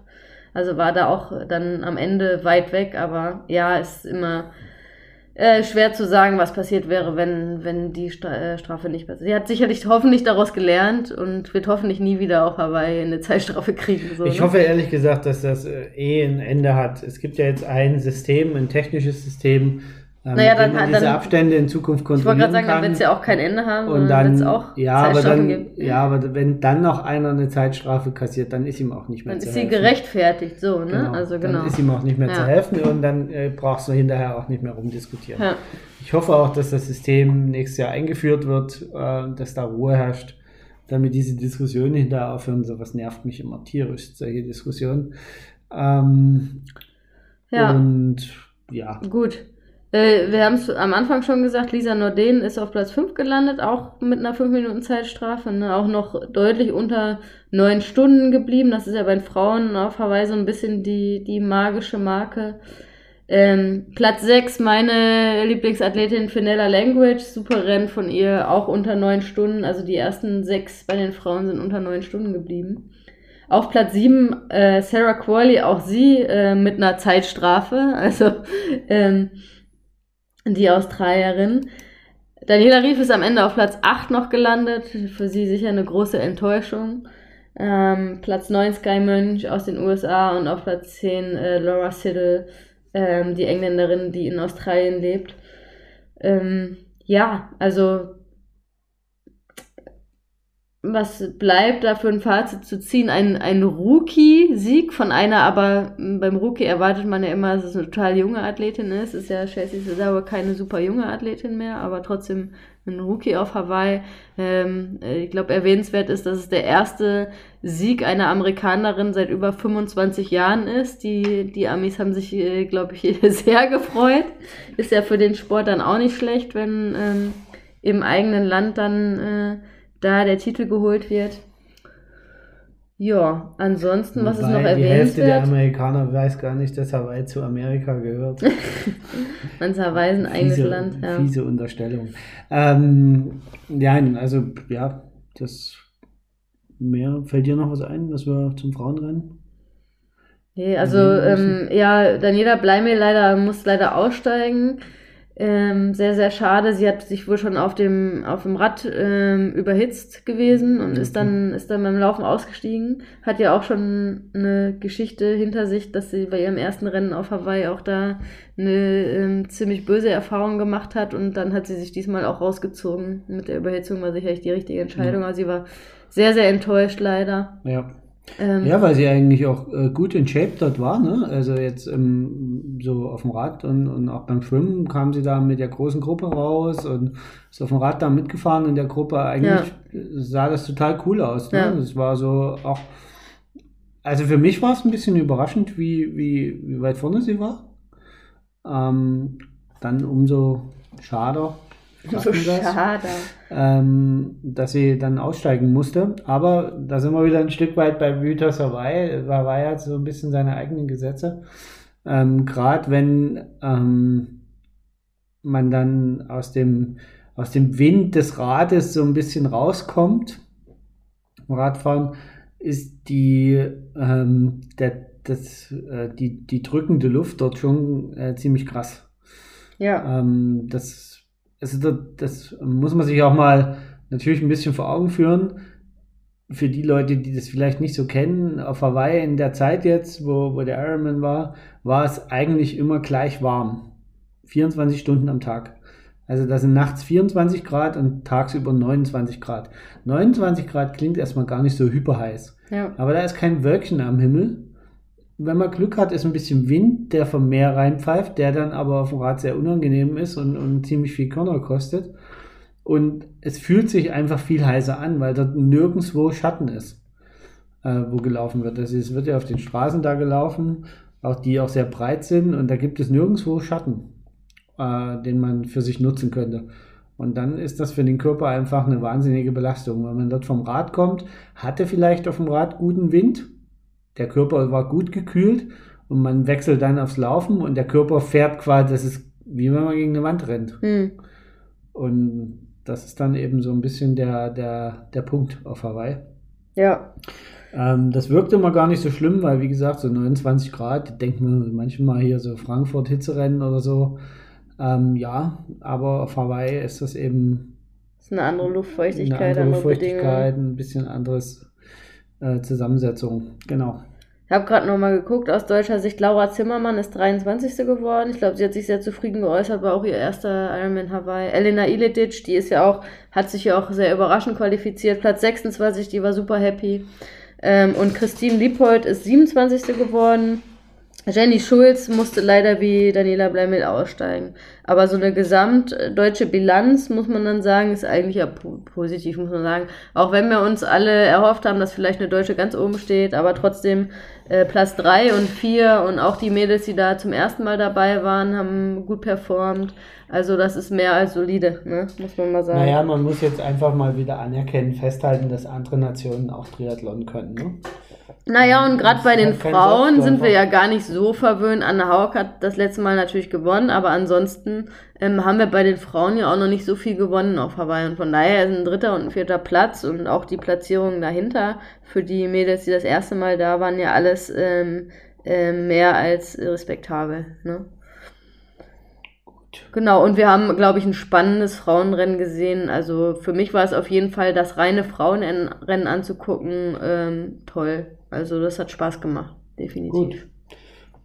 Also war da auch dann am Ende weit weg, aber ja, ist immer äh, schwer zu sagen, was passiert wäre, wenn, wenn die äh, Strafe nicht passiert. Sie hat sicherlich hoffentlich daraus gelernt und wird hoffentlich nie wieder auf Hawaii eine Zeitstrafe kriegen. So, ich ne? hoffe ehrlich gesagt, dass das äh, eh ein Ende hat. Es gibt ja jetzt ein System, ein technisches System, Naja, mit dann man diese dann- Abstände in Zukunft Ich wollte kontrollieren gerade sagen, dann wird es ja auch kein Ende haben, Und dann, wird es auch ja, aber dann, geben. ja, aber wenn dann noch einer eine Zeitstrafe kassiert, dann ist ihm auch nicht mehr Dann zu ist sie helfen. gerechtfertigt, so, ne? Genau. Also genau. Dann ist ihm auch nicht mehr Ja. zu helfen und dann äh, brauchst du hinterher auch nicht mehr rumdiskutieren. ja. Ich hoffe auch, dass das System nächstes Jahr eingeführt wird, äh, dass da Ruhe herrscht, damit diese Diskussionen hinterher aufhören. Sowas nervt mich immer tierisch, solche Diskussionen. Ähm, ja. Und ja, Gut. Äh, wir haben es am Anfang schon gesagt, Lisa Norden ist auf Platz 5 gelandet, auch mit einer 5 Minuten Zeitstrafe, ne? auch noch deutlich unter 9 Stunden geblieben. Das ist ja bei den Frauen auf Hawaii so ein bisschen die, die magische Marke. Ähm, Platz 6, meine Lieblingsathletin Finella Language, super Rennen von ihr, auch unter 9 Stunden. Also die ersten 6 bei den Frauen sind unter 9 Stunden geblieben. Auf Platz 7 äh, Sarah Qualley, auch sie äh, mit einer Zeitstrafe, (laughs) also ähm, die Australierin. Daniela Rief ist am Ende auf Platz 8 noch gelandet, für sie sicher eine große Enttäuschung. Ähm, Platz 9 Sky Mönch aus den USA und auf Platz 10 äh, Laura Siddle, ähm, die Engländerin, die in Australien lebt. Ähm, ja, also was bleibt da für ein Fazit zu ziehen? Ein, ein Rookie-Sieg von einer, aber m, beim Rookie erwartet man ja immer, dass es eine total junge Athletin ist. Ist ja Chelsea selber keine super junge Athletin mehr, aber trotzdem ein Rookie auf Hawaii. Ähm, äh, ich glaube, erwähnenswert ist, dass es der erste Sieg einer Amerikanerin seit über 25 Jahren ist. Die, die Amis haben sich, äh, glaube ich, (laughs) sehr gefreut. Ist ja für den Sport dann auch nicht schlecht, wenn ähm, im eigenen Land dann äh, da der Titel geholt wird. Ja, ansonsten, was ist noch die Hälfte der? Amerikaner weiß gar nicht, dass Hawaii zu Amerika gehört. (laughs) Man Hawaii ist ein eigenes fiese, Land. Ja. fiese Unterstellung. Ähm, ja, also ja, das mehr. Fällt dir noch was ein, was wir zum Frauenrennen? Nee, also ähm, ja, Daniela Bleimel leider muss leider aussteigen. Ähm, sehr, sehr schade. Sie hat sich wohl schon auf dem, auf dem Rad ähm, überhitzt gewesen und ist Okay. dann, ist dann beim Laufen ausgestiegen. Hat ja auch schon eine Geschichte hinter sich, dass sie bei ihrem ersten Rennen auf Hawaii auch da eine ähm, ziemlich böse Erfahrung gemacht hat und dann hat sie sich diesmal auch rausgezogen. Mit der Überhitzung war sicherlich die richtige Entscheidung, aber sie war sehr, sehr enttäuscht leider. Ja. Ähm, Ja, weil sie eigentlich auch äh, gut in Shape dort war, ne? Also jetzt ähm, so auf dem Rad und, und auch beim Schwimmen kam sie da mit der großen Gruppe raus und ist auf dem Rad da mitgefahren in der Gruppe. Eigentlich sah das total cool aus. Ne? Ja. Das war so auch. Also für mich war es ein bisschen überraschend, wie, wie, wie weit vorne sie war. Ähm, dann umso schade. So schade. ähm, dass sie dann aussteigen musste. Aber da sind wir wieder ein Stück weit bei Mythos Hawaii. Hawaii hat so ein bisschen seine eigenen Gesetze. Ähm, Gerade wenn ähm, man dann aus dem, aus dem Wind des Rades so ein bisschen rauskommt, im Radfahren, ist die, ähm, der, das, äh, die, die drückende Luft dort schon äh, ziemlich krass. Ja. Ähm, das, also das, das muss man sich auch mal natürlich ein bisschen vor Augen führen. Für die Leute, die das vielleicht nicht so kennen, auf Hawaii in der Zeit jetzt, wo, wo der Ironman war, war es eigentlich immer gleich warm. 24 Stunden am Tag. Also da sind nachts 24 Grad und tagsüber 29 Grad. 29 Grad klingt erstmal gar nicht so hyperheiß. Ja. Aber da ist kein Wölkchen am Himmel. Wenn man Glück hat, ist ein bisschen Wind, der vom Meer reinpfeift, der dann aber auf dem Rad sehr unangenehm ist und, und ziemlich viel Körner kostet. Und es fühlt sich einfach viel heißer an, weil dort nirgendwo Schatten ist, äh, wo gelaufen wird. Also es wird ja auf den Straßen da gelaufen, auch die auch sehr breit sind und da gibt es nirgendwo Schatten, äh, den man für sich nutzen könnte. Und dann ist das für den Körper einfach eine wahnsinnige Belastung. Wenn man dort vom Rad kommt, hatte vielleicht auf dem Rad guten Wind, der Körper war gut gekühlt und man wechselt dann aufs Laufen und der Körper fährt quasi, das ist wie wenn man gegen eine Wand rennt. Hm. Und das ist dann eben so ein bisschen der, der, der Punkt auf Hawaii. Ja. Ähm, das wirkt immer gar nicht so schlimm, weil wie gesagt, so 29 Grad, denkt man manchmal hier so Frankfurt Hitzerennen oder so. Ähm, ja, aber auf Hawaii ist das eben ist eine andere Luftfeuchtigkeit, eine andere andere, Bedingungen. Luftfeuchtigkeit, ein bisschen anderes äh, Zusammensetzung. Genau. Ich habe gerade nochmal geguckt, aus deutscher Sicht, Laura Zimmermann ist 23. geworden. Ich glaube, sie hat sich sehr zufrieden geäußert, war auch ihr erster Ironman Hawaii. Elena Iledic, die ist ja auch, hat sich ja auch sehr überraschend qualifiziert. Platz 26, die war super happy. Ähm, und Christine Liebold ist 27. geworden. Jenny Schulz musste leider wie Daniela Bleimel aussteigen. Aber so eine gesamtdeutsche Bilanz, muss man dann sagen, ist eigentlich ja positiv, muss man sagen. Auch wenn wir uns alle erhofft haben, dass vielleicht eine Deutsche ganz oben steht, aber trotzdem äh, Platz 3 und 4 und auch die Mädels, die da zum ersten Mal dabei waren, haben gut performt. Also das ist mehr als solide, ne? muss man mal sagen. Naja, man muss jetzt einfach mal wieder anerkennen, festhalten, dass andere Nationen auch Triathlon können. Ne? Naja, und gerade bei den Frauen sind wir ja gar nicht so verwöhnt. Anne Haug hat das letzte Mal natürlich gewonnen, aber ansonsten ähm, haben wir bei den Frauen ja auch noch nicht so viel gewonnen auf Hawaii. Und von daher ist ein dritter und ein vierter Platz und auch die Platzierungen dahinter für die Mädels, die das erste Mal da waren, ja alles ähm, äh, mehr als respektabel. Ne? Genau, und wir haben, glaube ich, ein spannendes Frauenrennen gesehen. Also für mich war es auf jeden Fall, das reine Frauenrennen anzugucken, ähm, toll. Also das hat Spaß gemacht, definitiv. Gut.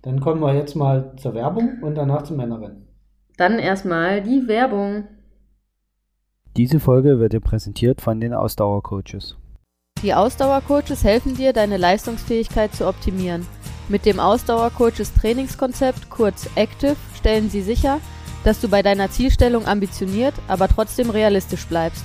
Dann kommen wir jetzt mal zur Werbung und danach zum Männerrennen. Dann erstmal die Werbung. Diese Folge wird dir präsentiert von den Ausdauercoaches. Die Ausdauercoaches helfen dir, deine Leistungsfähigkeit zu optimieren. Mit dem Ausdauercoaches Trainingskonzept, kurz Active, stellen sie sicher, dass du bei deiner Zielstellung ambitioniert, aber trotzdem realistisch bleibst.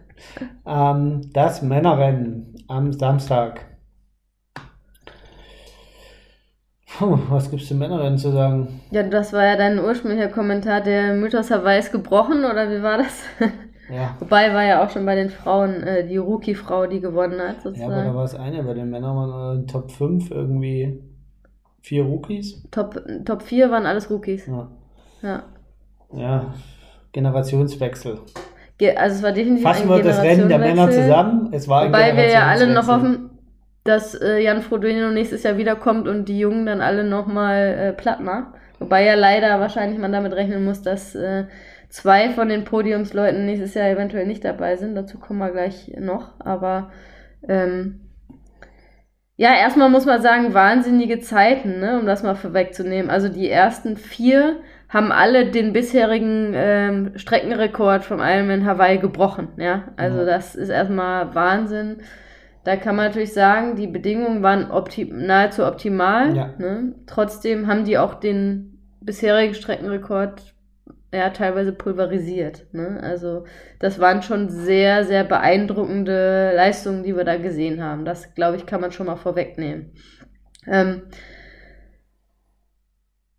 Ähm, das Männerrennen am Samstag. Puh, was gibt es zum Männerrennen zu sagen? Ja, das war ja dein ursprünglicher Kommentar, der Mythos Hawaii gebrochen, oder wie war das? (laughs) Ja. Wobei war ja auch schon bei den Frauen äh, die Rookie-Frau, die gewonnen hat, sozusagen. Ja, aber da war es eine, bei den Männern waren äh, Top 5 irgendwie vier Rookies. Top, Top 4 waren alles Rookies. Ja. Ja, ja Generationswechsel. Also es war definitiv Fassen wir das Rennen der Männer zusammen. Es war Wobei wir ja alle noch hoffen, dass äh, Jan Frodeno nächstes Jahr wiederkommt und die Jungen dann alle nochmal äh, platt macht. Wobei ja leider wahrscheinlich man damit rechnen muss, dass äh, zwei von den Podiumsleuten nächstes Jahr eventuell nicht dabei sind. Dazu kommen wir gleich noch. Aber ähm, ja, erstmal muss man sagen, wahnsinnige Zeiten, ne, um das mal vorwegzunehmen. Also die ersten vier haben alle den bisherigen ähm, Streckenrekord vom Ironman Hawaii gebrochen. Ja, also ja. das ist erstmal Wahnsinn. Da kann man natürlich sagen, die Bedingungen waren optim nahezu optimal. Ja. Ne? Trotzdem haben die auch den bisherigen Streckenrekord ja, teilweise pulverisiert. Ne? Also das waren schon sehr, sehr beeindruckende Leistungen, die wir da gesehen haben. Das, glaube ich, kann man schon mal vorwegnehmen. Ähm,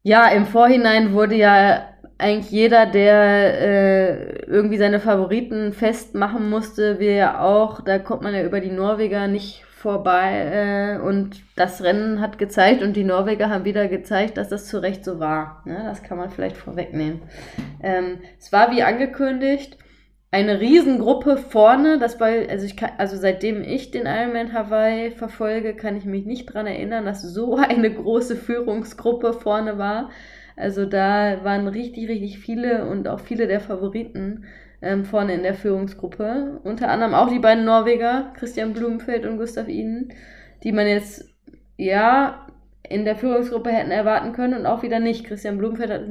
ja, im Vorhinein wurde ja eigentlich jeder, der äh, irgendwie seine Favoriten festmachen musste, wir ja auch, da kommt man ja über die Norweger nicht vorbei äh, und das Rennen hat gezeigt und die Norweger haben wieder gezeigt, dass das zu Recht so war. Ne? Das kann man vielleicht vorwegnehmen. Ähm, es war wie angekündigt eine Riesengruppe vorne, das war, also ich kann, also seitdem ich den Ironman Hawaii verfolge, kann ich mich nicht dran erinnern, dass so (laughs) eine große Führungsgruppe vorne war. Also da waren richtig, richtig viele und auch viele der Favoriten ähm, vorne in der Führungsgruppe. Unter anderem auch die beiden Norweger, Christian Blumenfeld und Gustav Iden, die man jetzt, ja, in der Führungsgruppe hätten erwarten können und auch wieder nicht. Christian Blumenfeld hat,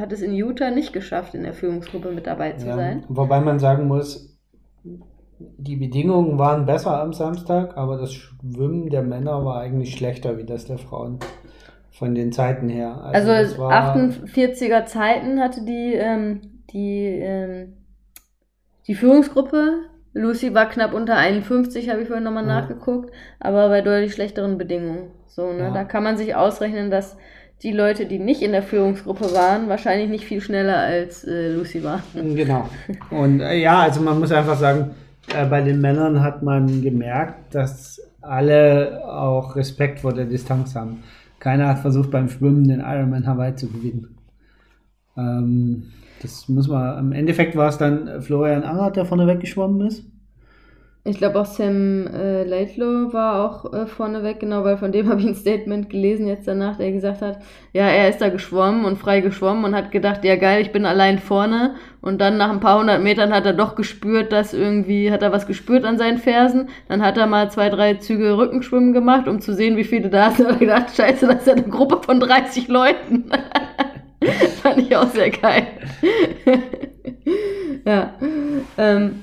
hat es in Utah nicht geschafft, in der Führungsgruppe mit dabei zu ja, sein. Wobei man sagen muss, die Bedingungen waren besser am Samstag, aber das Schwimmen der Männer war eigentlich schlechter wie das der Frauen. Von den Zeiten her. Also, also 48er Zeiten hatte die, ähm, die, ähm, die Führungsgruppe. Lucy war knapp unter 51, habe ich vorhin nochmal ja. nachgeguckt, aber bei deutlich schlechteren Bedingungen. So, ne? Ja. Da kann man sich ausrechnen, dass die Leute, die nicht in der Führungsgruppe waren, wahrscheinlich nicht viel schneller als äh, Lucy war. Genau. (laughs) Und äh, ja, also man muss einfach sagen, äh, bei den Männern hat man gemerkt, dass alle auch Respekt vor der Distanz haben. Keiner hat versucht beim Schwimmen den Ironman Hawaii zu gewinnen. Ähm, das muss man, im Endeffekt war es dann Florian Angert, der vorne weggeschwommen ist. Ich glaube auch Sam äh, Laidlow war auch äh, vorneweg, genau, weil von dem (laughs) habe ich ein Statement gelesen jetzt danach, der gesagt hat, ja, er ist da geschwommen und frei geschwommen und hat gedacht, ja geil, ich bin allein vorne. Und dann nach ein paar hundert Metern hat er doch gespürt, dass irgendwie, hat er was gespürt an seinen Fersen. Dann hat er mal zwei, drei Züge Rückenschwimmen gemacht, um zu sehen, wie viele da sind. (laughs) Und er gedacht, scheiße, das ist ja eine Gruppe von 30 Leuten. (laughs) Fand ich auch sehr geil. ja. Ähm,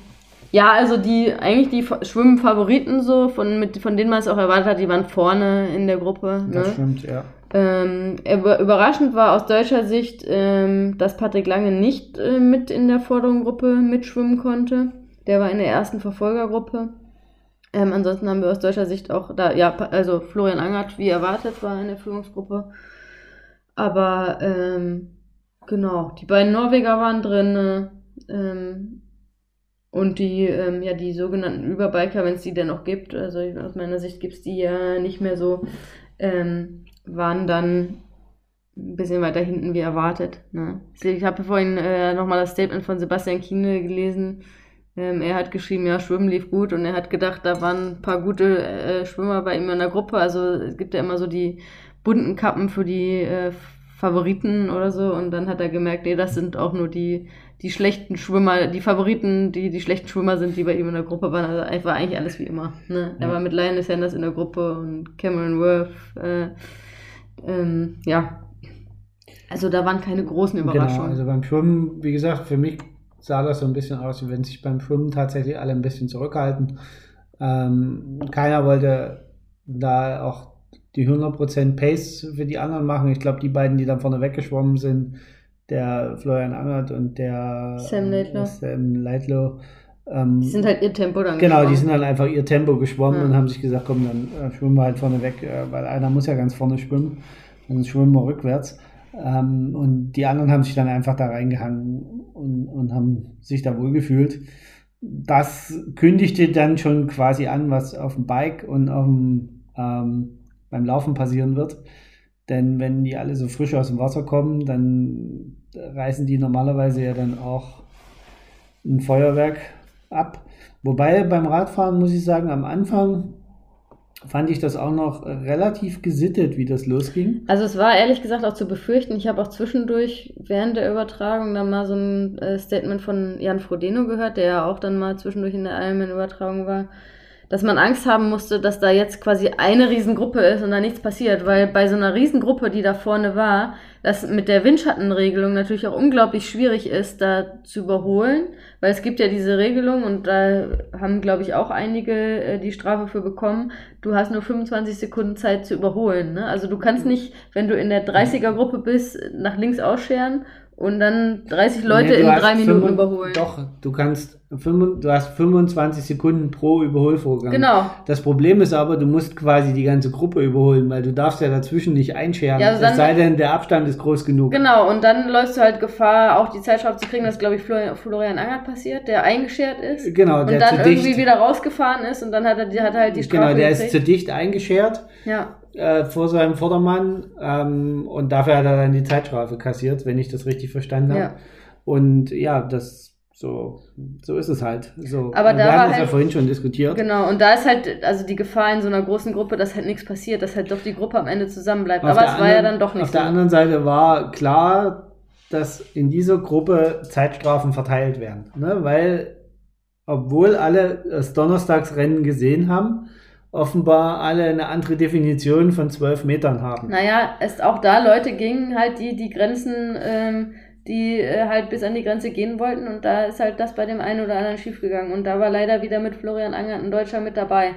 ja, also die, eigentlich die Schwimmfavoriten so, von, mit, von denen man es auch erwartet hat, die waren vorne in der Gruppe. Ne? Das stimmt, ja. Ähm, überraschend war aus deutscher Sicht, ähm, dass Patrick Lange nicht äh, mit in der vorderen Gruppe mitschwimmen konnte. Der war in der ersten Verfolgergruppe. Ähm, ansonsten haben wir aus deutscher Sicht auch da, ja, also Florian Angert, wie erwartet, war in der Führungsgruppe. Aber ähm, genau, die beiden Norweger waren drin. Ähm, und die, ähm, ja, die sogenannten Überbiker, wenn es die denn noch gibt, also aus meiner Sicht gibt es die ja nicht mehr so, ähm, waren dann ein bisschen weiter hinten wie erwartet. Ne? Ich habe vorhin äh, nochmal das Statement von Sebastian Kiene gelesen. Ähm, er hat geschrieben, ja, Schwimmen lief gut und er hat gedacht, da waren ein paar gute äh, Schwimmer bei ihm in der Gruppe. Also es gibt ja immer so die bunten Kappen für die äh, Favoriten oder so und dann hat er gemerkt, nee, das sind auch nur die die schlechten Schwimmer, die Favoriten, die die schlechten Schwimmer sind, die bei ihm in der Gruppe waren. Also einfach eigentlich alles wie immer. Ne? Er war mit Lionel Sanders in der Gruppe und Cameron Worth. Äh, ähm, ja. Also da waren keine großen genau, Überraschungen. Genau, also beim Schwimmen, wie gesagt, für mich sah das so ein bisschen aus, wie wenn sich beim Schwimmen tatsächlich alle ein bisschen zurückhalten. Ähm, keiner wollte da auch die 100% Pace für die anderen machen. Ich glaube, die beiden, die dann vorne weggeschwommen sind, der Florian Angert und der Sam Leitlow. Sam Leitlow ähm, die sind halt ihr Tempo dann Genau, geschwommen. die sind dann einfach ihr Tempo geschwommen ja. und haben sich gesagt, komm, dann äh, schwimmen wir halt vorne weg, äh, weil einer muss ja ganz vorne schwimmen, dann schwimmen wir rückwärts. Ähm, und die anderen haben sich dann einfach da reingehangen und, und haben sich da wohl gefühlt. Das kündigte dann schon quasi an, was auf dem Bike und auf dem, ähm, beim Laufen passieren wird. Denn wenn die alle so frisch aus dem Wasser kommen, dann reißen die normalerweise ja dann auch ein Feuerwerk ab. Wobei beim Radfahren muss ich sagen, am Anfang fand ich das auch noch relativ gesittet, wie das losging. Also es war ehrlich gesagt auch zu befürchten. Ich habe auch zwischendurch während der Übertragung dann mal so ein äh, Statement von Jan Frodeno gehört, der ja auch dann mal zwischendurch in der Ironman-Übertragung war dass man Angst haben musste, dass da jetzt quasi eine Riesengruppe ist und da nichts passiert, weil bei so einer Riesengruppe, die da vorne war, das mit der Windschattenregelung natürlich auch unglaublich schwierig ist, da zu überholen, weil es gibt ja diese Regelung und da haben, glaube ich, auch einige äh, die Strafe für bekommen. Du hast nur 25 Sekunden Zeit zu überholen. Ne? Also du kannst nicht, wenn du in der 30er-Gruppe bist, nach links ausscheren und dann 30 Leute nee, in drei Minuten überholen. Doch, du kannst, du hast 25 Sekunden pro Überholvorgang. Genau. Das Problem ist aber, du musst quasi die ganze Gruppe überholen, weil du darfst ja dazwischen nicht einscheren. Ja, also es sei denn, der Abstand ist groß genug. Genau, und dann läufst du halt Gefahr, auch die Zeitschraube zu kriegen, das glaube ich Florian Angert passiert, der eingeschert ist. Genau, der Und dann irgendwie dicht. wieder rausgefahren ist und dann hat er, hat er halt die Strafe Genau, der gekriegt. ist zu dicht eingeschert. Ja äh, vor seinem Vordermann ähm, und dafür hat er dann die Zeitstrafe kassiert, wenn ich das richtig verstanden habe. Ja. Und ja, das so, so ist es halt. So, Aber da wir haben das halt, ja vorhin schon diskutiert. Genau, und da ist halt also die Gefahr in so einer großen Gruppe, dass halt nichts passiert, dass halt doch die Gruppe am Ende zusammenbleibt. Auf Aber es war ja dann doch nicht Auf so. der anderen Seite war klar, dass in dieser Gruppe Zeitstrafen verteilt werden. Ne? Weil, obwohl alle das Donnerstagsrennen gesehen haben, offenbar alle eine andere Definition von zwölf Metern haben. Naja, es auch da Leute gingen halt, die die Grenzen, ähm, die äh, halt bis an die Grenze gehen wollten und da ist halt das bei dem einen oder anderen schiefgegangen und da war leider wieder mit Florian Angert ein Deutscher mit dabei,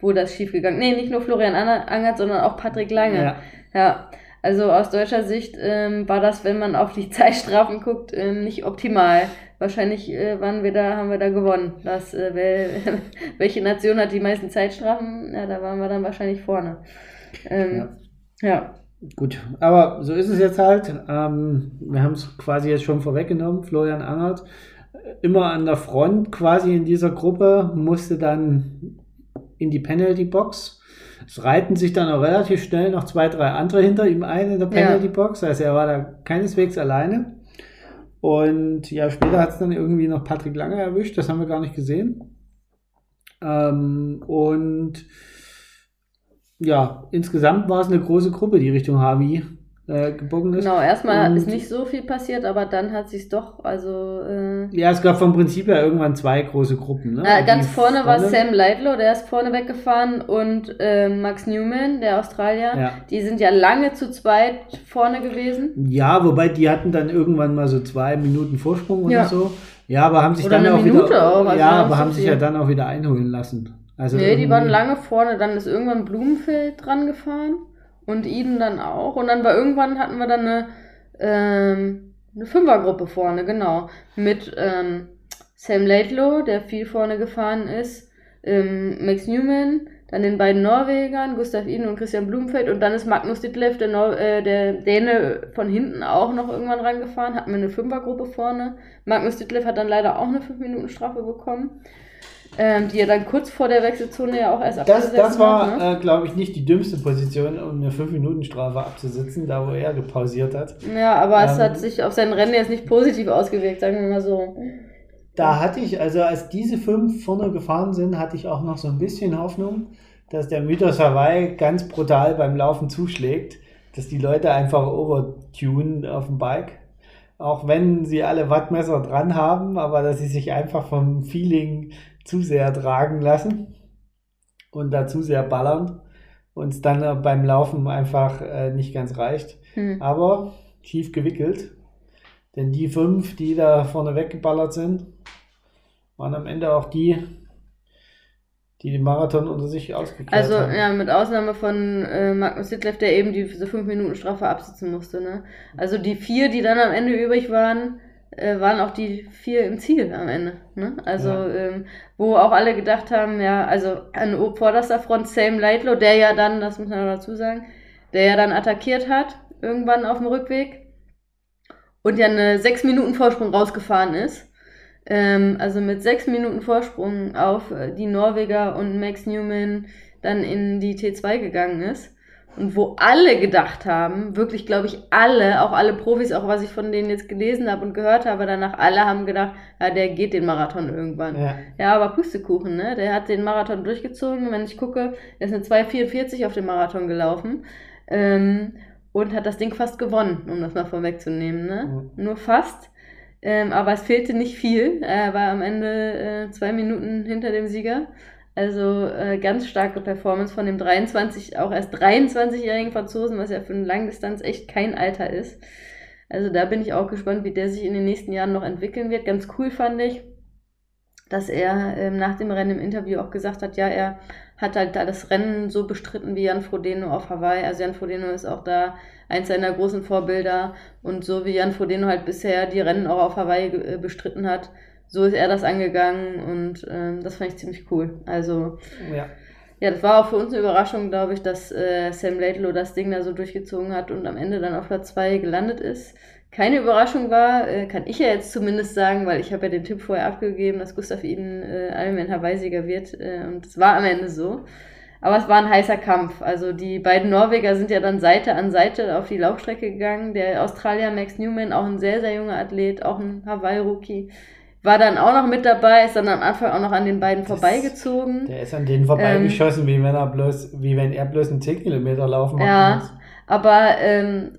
wo das schiefgegangen. Nee, nicht nur Florian Angert, sondern auch Patrick Lange. Ja. ja. Also aus deutscher Sicht ähm, war das, wenn man auf die (laughs) Zeitstrafen guckt, ähm, nicht optimal wahrscheinlich äh, waren wir da, haben wir da gewonnen. Das, äh, wer, (laughs) welche Nation hat die meisten Zeitstrafen? Ja, da waren wir dann wahrscheinlich vorne. Ähm, ja. ja. Gut, aber so ist es jetzt halt. Ähm, wir haben es quasi jetzt schon vorweggenommen. Florian Angert, immer an der Front quasi in dieser Gruppe, musste dann in die Penalty Box. Es reiten sich dann auch relativ schnell noch zwei, drei andere hinter ihm ein in der Penalty. Box. Also er war da keineswegs alleine. Und ja, später hat es dann irgendwie noch Patrick Lange erwischt, das haben wir gar nicht gesehen. Ähm, und ja, insgesamt war es eine große Gruppe, die Richtung Harvey äh, gebogen ist. Genau, erstmal und, ist nicht so viel passiert, aber dann hat sich doch, also. Äh, ja, es gab vom Prinzip her irgendwann zwei große Gruppen. Ne? Äh, ganz vorne, vorne, war Sam Lightlow, der ist vorne weggefahren, und äh, Max Newman, der Australier. Ja. Die sind ja lange zu zweit vorne gewesen. Ja, wobei die hatten dann irgendwann mal so zwei Minuten Vorsprung oder ja. so. Ja, aber haben sich oder dann auch Minute wieder. Auch, also ja, aber haben sich ja dann auch wieder einholen lassen. Also nee, die waren lange vorne, dann ist irgendwann Blumenfeld dran gefahren und Eden dann auch. Und dann war irgendwann hatten wir dann eine, ähm, eine Fünfergruppe vorne, genau. Mit ähm, Sam Laidlow, der viel vorne gefahren ist, ähm, Max Newman, dann den beiden Norwegern, Gustav Iden und Christian Blumenfeld und dann ist Magnus Ditlev, der, äh, der Däne, von hinten auch noch irgendwann rangefahren, hatten wir eine Fünfergruppe vorne. Magnus Ditlev hat dann leider auch eine 5-Minuten-Strafe bekommen. Ähm, die er dann kurz vor der Wechselzone ja auch erst Das, das war, ne? äh, glaube ich, nicht die dümmste Position, um eine 5-Minuten-Strafe abzusitzen, da wo er gepausiert hat. Ja, aber ähm, es hat sich auf sein Rennen jetzt nicht positiv ausgewirkt, sagen wir mal so. Da hatte ich, also als diese fünf vorne gefahren sind, hatte ich auch noch so ein bisschen Hoffnung, dass der Mythos Hawaii ganz brutal beim Laufen zuschlägt, dass die Leute einfach overtunen auf dem Bike. Auch wenn sie alle Wattmesser dran haben, aber dass sie sich einfach vom Feeling zu sehr tragen lassen und da zu sehr ballern und es dann beim Laufen einfach äh, nicht ganz reicht. Hm. Aber tief gewickelt. Denn die fünf, die da vorne weggeballert sind, waren am Ende auch die, die den Marathon unter sich ausgekehrt also, haben. Also ja, mit Ausnahme von äh, Magnus Ditlev, der eben diese 5 Minuten Strafe absitzen musste. Ne? Also die vier, die dann am Ende übrig waren, äh, waren auch die vier im Ziel am Ende. Ne? Also, ja. ähm, wo auch alle gedacht haben, ja, also an vorderster Front Sam Lightlow, der ja dann, das muss man dazu sagen, der ja dann attackiert hat, irgendwann auf dem Rückweg und ja eine sechs Minuten Vorsprung rausgefahren ist. Ähm, also mit sechs Minuten Vorsprung auf äh, die Norweger und Max Newman dann in die T2 gegangen ist und wo alle gedacht haben, wirklich glaube ich alle, auch alle Profis, auch was ich von denen jetzt gelesen habe und gehört habe, danach alle haben gedacht, ja, der geht den Marathon irgendwann. Ja, ja aber Pustekuchen, ne? Der hat den Marathon durchgezogen. Wenn ich gucke, der ist eine 2,44 auf dem Marathon gelaufen. Ähm, und hat das Ding fast gewonnen, um das mal vorwegzunehmen. Ne? Mhm. Nur fast. Ähm, aber es fehlte nicht viel. Er war am Ende äh, zwei Minuten hinter dem Sieger. Also äh, ganz starke Performance von dem 23, auch erst 23-jährigen Franzosen, was ja für eine Langdistanz echt kein Alter ist. Also da bin ich auch gespannt, wie der sich in den nächsten Jahren noch entwickeln wird. Ganz cool fand ich, dass er ähm, nach dem Rennen im Interview auch gesagt hat, ja, er hat halt da das Rennen so bestritten wie Jan Frodeno auf Hawaii. Also Jan Frodeno ist auch da eins seiner großen Vorbilder. Und so wie Jan Frodeno halt bisher die Rennen auch auf Hawaii äh, bestritten hat, so ist er das angegangen und ähm, das fand ich ziemlich cool. Also, ja. ja, das war auch für uns eine Überraschung, glaube ich, dass äh, Sam Laidlow das Ding da so durchgezogen hat und am Ende dann auf Platz 2 gelandet ist. Keine Überraschung war, äh, kann ich ja jetzt zumindest sagen, weil ich habe ja den Tipp vorher abgegeben, dass Gustav Iden äh, Ironman Hawaii-Sieger wird äh, und es war am Ende so. Aber es war ein heißer Kampf. Also die beiden Norweger sind ja dann Seite an Seite auf die Laufstrecke gegangen. Der Australier Max Newman, auch ein sehr, sehr junger Athlet, auch ein Hawaii-Rookie, war dann auch noch mit dabei, ist dann am Anfang auch noch an den beiden das, vorbeigezogen. Der ist an denen vorbeigeschossen, ähm, wie wenn er bloß, wie wenn er bloß einen 10 Kilometer laufen Ja, muss. aber ähm,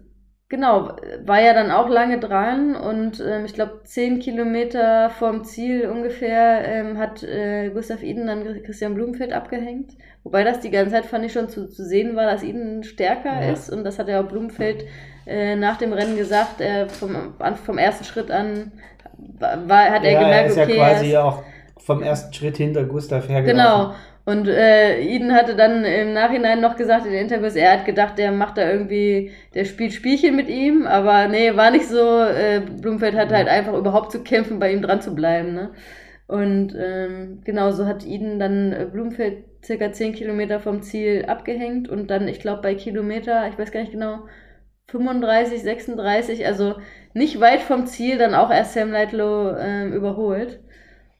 genau, war ja dann auch lange dran und ähm, ich glaube 10 Kilometer vorm Ziel ungefähr ähm, hat äh, Gustav Iden dann Christian Blumenfeld abgehängt. Wobei das die ganze Zeit fand ich schon zu, zu sehen war, dass Iden stärker ja. ist und das hat ja auch Blumenfeld äh, nach dem Rennen gesagt, er vom, vom ersten Schritt an war, hat er ja, gemerkt, er ist ja quasi auch vom ersten Schritt hinter Gustav hergelaufen. Genau. Und äh, Eden hatte dann im Nachhinein noch gesagt in den Interviews, er hat gedacht, der macht da irgendwie, der spielt Spielchen mit ihm, aber nee, war nicht so. Äh, Blumfeld hat halt einfach überhaupt zu kämpfen, bei ihm dran zu bleiben. Ne? Und ähm, genau so hat Eden dann äh, Blumfeld circa 10 Kilometer vom Ziel abgehängt und dann, ich glaube, bei Kilometer, ich weiß gar nicht genau, 35, 36, also nicht weit vom Ziel, dann auch erst Sam Lightlow ähm, überholt.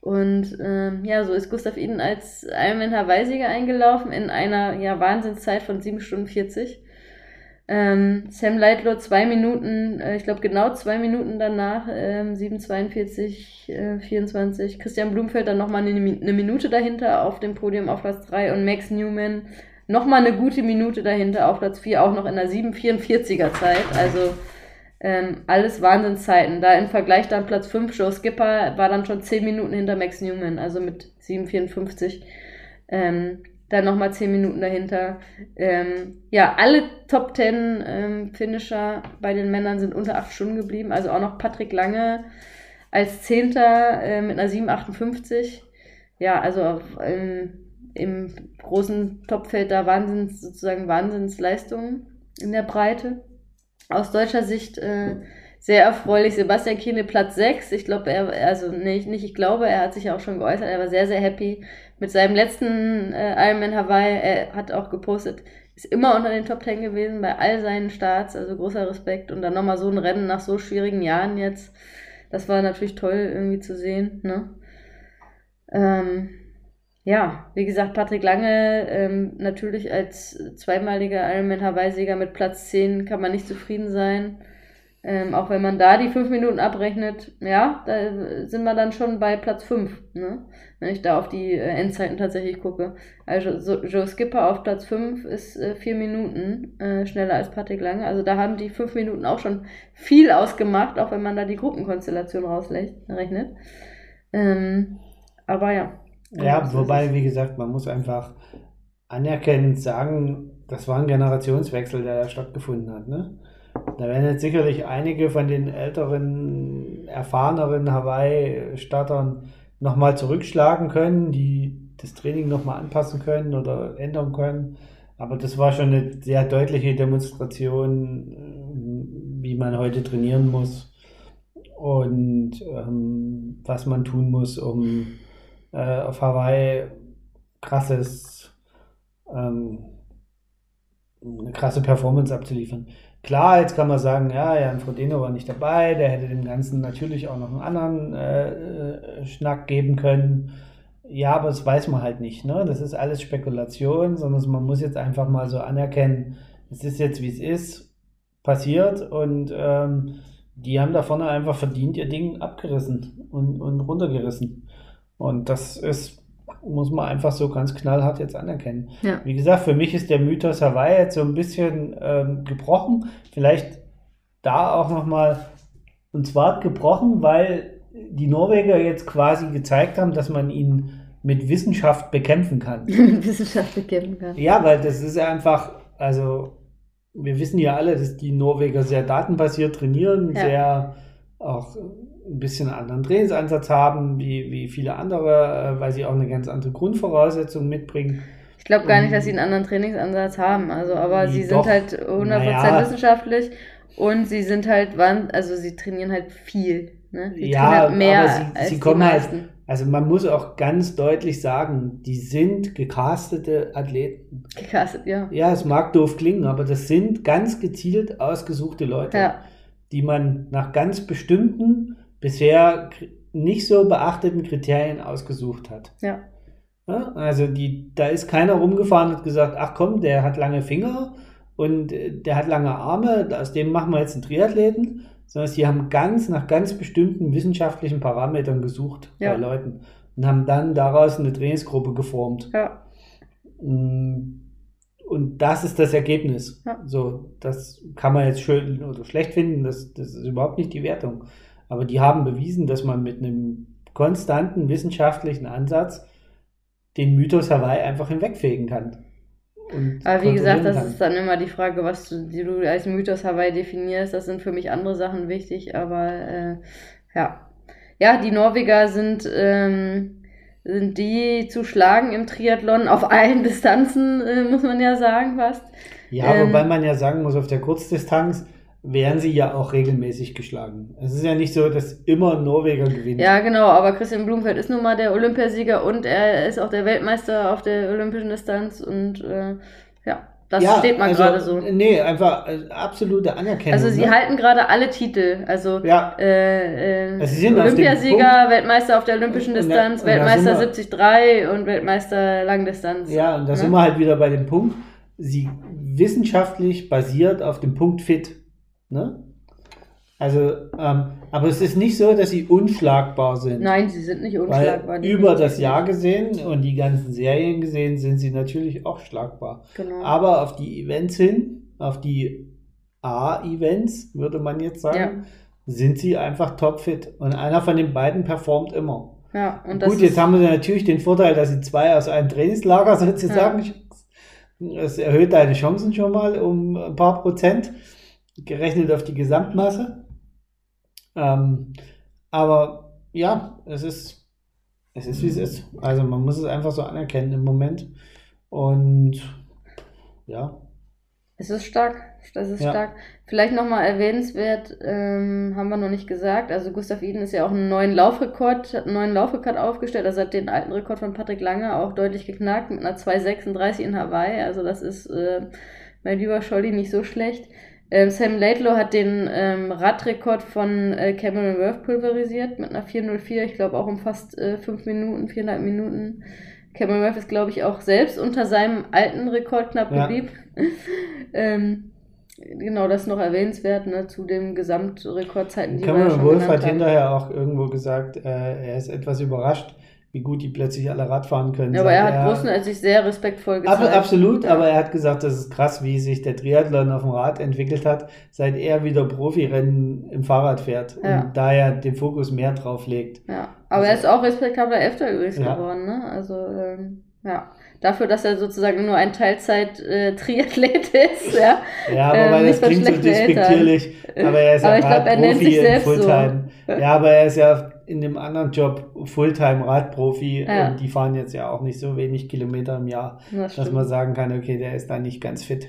Und ähm, ja, so ist Gustav Iden als Ironman Hawaii-Sieger eingelaufen in einer ja, Wahnsinnszeit von 7 Stunden 40. Ähm, Sam Lightlow zwei Minuten, äh, ich glaube genau zwei Minuten danach, ähm, 7,42, äh, 24. Christian Blumfeld dann nochmal eine, eine Minute dahinter auf dem Podium auf Platz 3 und Max Newman nochmal eine gute Minute dahinter auf Platz 4, auch noch in der 7,44er Zeit. Also ähm, alles Wahnsinnszeiten. Da im Vergleich dann Platz 5, Joe Skipper war dann schon 10 Minuten hinter Max Newman, also mit 7,54. Ähm, dann nochmal 10 Minuten dahinter. Ähm, ja, alle Top 10 ähm, Finisher bei den Männern sind unter 8 Stunden geblieben. Also auch noch Patrick Lange als Zehnter äh, mit einer 7,58. Ja, also ähm, im großen Topfeld da Wahnsinns, sozusagen Wahnsinnsleistungen in der Breite. Aus deutscher Sicht äh, sehr erfreulich. Sebastian Kiene Platz 6. Ich glaube, er, also nicht, nicht, ich glaube, er hat sich auch schon geäußert, er war sehr, sehr happy mit seinem letzten äh, Ironman Hawaii. Er hat auch gepostet, ist immer unter den Top 10 gewesen bei all seinen Starts, also großer Respekt. Und dann nochmal so ein Rennen nach so schwierigen Jahren jetzt. Das war natürlich toll irgendwie zu sehen, ne? Ähm, ja, wie gesagt, Patrick Lange ähm, natürlich als zweimaliger Ironman Hawaii-Sieger mit Platz 10 kann man nicht zufrieden sein. Ähm, auch wenn man da die fünf Minuten abrechnet, ja, da sind wir dann schon bei Platz 5, ne? wenn ich da auf die äh, Endzeiten tatsächlich gucke. Also so, Joe Skipper auf Platz 5 ist äh, vier Minuten äh, schneller als Patrick Lange. Also da haben die fünf Minuten auch schon viel ausgemacht, auch wenn man da die Gruppenkonstellation rausrechnet. Ähm, aber ja. Ja, wobei, wie gesagt, man muss einfach anerkennend sagen, das war ein Generationswechsel, der da stattgefunden hat. Ne? Da werden jetzt sicherlich einige von den älteren, erfahreneren Hawaii-Startern nochmal zurückschlagen können, die das Training nochmal anpassen können oder ändern können. Aber das war schon eine sehr deutliche Demonstration, wie man heute trainieren muss und ähm, was man tun muss, um äh, auf Hawaii krasses, ähm, eine krasse Performance abzuliefern. Klar, jetzt kann man sagen, ja, Jan Frodeno war nicht dabei, der hätte dem Ganzen natürlich auch noch einen anderen äh, äh, Schnack geben können. Ja, aber das weiß man halt nicht. Ne? Das ist alles Spekulation, sondern man muss jetzt einfach mal so anerkennen, es ist jetzt wie es ist, passiert und ähm, die haben da vorne einfach verdient ihr Ding abgerissen und, und runtergerissen. Und das ist, muss man einfach so ganz knallhart jetzt anerkennen. Ja. Wie gesagt, für mich ist der Mythos Hawaii jetzt so ein bisschen ähm, gebrochen. Vielleicht da auch nochmal, und zwar gebrochen, weil die Norweger jetzt quasi gezeigt haben, dass man ihn mit Wissenschaft bekämpfen kann. (laughs) Wissenschaft bekämpfen kann. Ja, weil das ist einfach, also wir wissen ja alle, dass die Norweger sehr datenbasiert trainieren, ja. sehr auch ein bisschen einen anderen Trainingsansatz haben, wie, wie viele andere, äh, weil sie auch eine ganz andere Grundvoraussetzung mitbringen. Ich glaube gar nicht, dass sie einen anderen Trainingsansatz haben, also aber sie sind halt 100% naja. wissenschaftlich und sie sind halt, also sie trainieren halt viel. Ne? Sie ja, halt mehr aber sie, sie kommen halt, also man muss auch ganz deutlich sagen, die sind gecastete Athleten. Gecastet, ja. Ja, es mag doof klingen, aber das sind ganz gezielt ausgesuchte Leute, ja. die man nach ganz bestimmten bisher nicht so beachteten Kriterien ausgesucht hat. Ja. ja. also die, da ist keiner rumgefahren und gesagt, ach komm, der hat lange Finger und äh, der hat lange Arme, aus dem machen wir jetzt einen Triathleten, sondern sie haben ganz nach ganz bestimmten wissenschaftlichen Parametern gesucht ja. bei Leuten und haben dann daraus eine Trainingsgruppe geformt. Ja. Mm, und das ist das Ergebnis. Ja. So, das kann man jetzt schön oder schlecht finden, das, das ist überhaupt nicht die Wertung. Aber die haben bewiesen, dass man mit einem konstanten wissenschaftlichen Ansatz den Mythos Hawaii einfach hinwegfegen kann. Aber wie gesagt, das kann. ist dann immer die Frage, was du, die du als Mythos Hawaii definierst. Das sind für mich andere Sachen wichtig, aber äh, ja. Ja, die Norweger sind, ähm, sind die zu schlagen im Triathlon auf allen Distanzen, äh, muss man ja sagen, fast. Ja, ähm, wobei man ja sagen muss, auf der Kurzdistanz werden sie ja auch regelmäßig geschlagen. Es ist ja nicht so, dass immer Norweger gewinnt. Ja, genau, aber Christian Blumfeld ist nun mal der Olympiasieger und er ist auch der Weltmeister auf der olympischen Distanz und äh, ja, Das Ja, steht mal also, gerade so. Nee, einfach äh, absolute Anerkennung. Also sie ne? halten gerade alle Titel. Also Ja, äh, äh, Also sie sind auf Olympiasieger, Weltmeister auf der olympischen Und Distanz, und da Weltmeister sind 73 und Weltmeister Langdistanz. ja, und da Ne? sind wir halt wieder bei dem Punkt, sie wissenschaftlich basiert auf dem Punkt fit. Ne? Also, ähm, aber es ist nicht so, dass sie unschlagbar sind. Nein, sie sind nicht unschlagbar. Über das. Jahr gesehen und die ganzen Serien gesehen sind sie natürlich auch schlagbar. Genau. Aber auf die Events hin, auf die A-Events, würde man jetzt sagen, Ja. sind sie einfach topfit. Und einer von den beiden performt immer. ja, und Gut, jetzt haben wir natürlich den Vorteil, dass sie zwei aus einem Trainingslager sozusagen. Das erhöht deine Chancen schon mal um ein paar Prozent, gerechnet auf die Gesamtmasse. Ähm, aber ja, es ist, es ist wie es ist. Also man muss es einfach so anerkennen im Moment. Und ja, es ist stark. Das ist Ja. stark. Vielleicht nochmal erwähnenswert, ähm, haben wir noch nicht gesagt. Also Gustav Iden ist ja auch einen neuen Laufrekord, hat einen neuen Laufrekord aufgestellt. Also hat den alten Rekord von Patrick Lange auch deutlich geknackt mit einer 2,36 in Hawaii. Also das ist äh, mein lieber Scholli nicht so schlecht. Ähm, Sam Laidlow hat den ähm, Radrekord von äh, Cameron Worth pulverisiert mit einer 4,04. Ich glaube auch um fast äh, fünf Minuten, viereinhalb Minuten. Cameron Worth ist, glaube ich, auch selbst unter seinem alten Rekord knapp Ja. geblieben. (laughs) ähm, genau, das ist noch erwähnenswert, ne, zu dem Gesamtrekordzeiten, die wir ja Cameron schon Wolf genannt hat haben. hinterher auch irgendwo gesagt, äh, er ist etwas überrascht, wie gut die plötzlich alle Rad fahren können. Ja, aber er hat größtenteils sehr respektvoll Ab, gezeigt. absolut, Ja. aber er hat gesagt, das ist krass, wie sich der Triathlon auf dem Rad entwickelt hat, seit er wieder Profirennen im Fahrrad fährt Ja. und da er den Fokus mehr drauf legt. Ja, aber er Also- ist auch respektabler Elfter übrigens geworden, ne? Also, ähm, ja. Dafür, dass er sozusagen nur ein Teilzeit-Triathlet (laughs) ist, ja. Ja, aber Ähm, weil nicht das klingt so Eltern. despektierlich, aber er ist Aber ja ich glaub, er nennt Radprofi sich in selbst so. Fulltime. Ja, aber er ist ja in dem anderen Job Fulltime Radprofi Ja. und die fahren jetzt ja auch nicht so wenig Kilometer im Jahr. Das dass man sagen kann, okay, der ist da nicht ganz fit.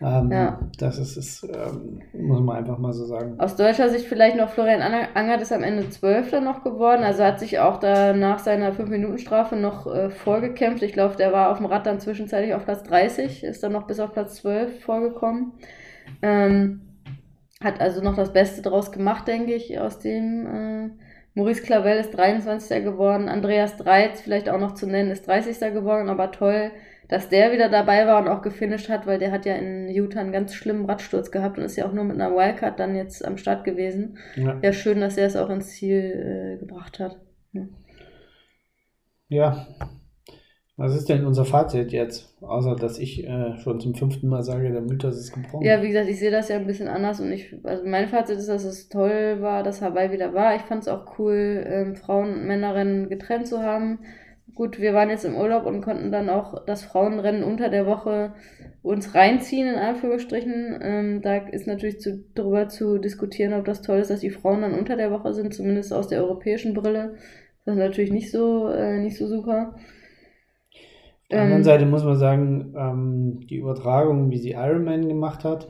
Ähm, Ja. Das ist es, ähm, muss man einfach mal so sagen. Aus deutscher Sicht vielleicht noch Florian Anger- Angert ist am Ende Zwölfter noch geworden. Also hat sich auch da nach seiner 5-Minuten-Strafe noch äh, vorgekämpft. Ich glaube, der war auf dem Rad dann zwischenzeitlich auf Platz 30, ist dann noch bis auf Platz 12 vorgekommen. Ähm, hat also noch das Beste draus gemacht, denke ich, aus dem. Äh, Maurice Clavel ist 23. geworden. Andreas Dreiz, vielleicht auch noch zu nennen, ist 30. geworden. Aber toll, dass der wieder dabei war und auch gefinisht hat, weil der hat ja in Utah einen ganz schlimmen Radsturz gehabt und ist ja auch nur mit einer Wildcard dann jetzt am Start gewesen. Ja, Ja, schön, dass er es auch ins Ziel äh, gebracht hat. ja. Was ist denn unser Fazit jetzt? Außer, dass ich äh, schon zum fünften Mal sage, der Mythos ist gebrochen. Ja, wie gesagt, ich sehe das ja ein bisschen anders und ich, also mein Fazit ist, dass es toll war, dass Hawaii wieder war. Ich fand es auch cool, ähm, Frauen- und Männerrennen getrennt zu haben. Gut, wir waren jetzt im Urlaub und konnten dann auch das Frauenrennen unter der Woche uns reinziehen, in Anführungsstrichen. Ähm, da ist natürlich zu, darüber zu diskutieren, ob das toll ist, dass die Frauen dann unter der Woche sind, zumindest aus der europäischen Brille. Das ist natürlich nicht so, äh, nicht so super. Auf der anderen Ähm, Seite muss man sagen, ähm, die Übertragung, wie sie Ironman gemacht hat,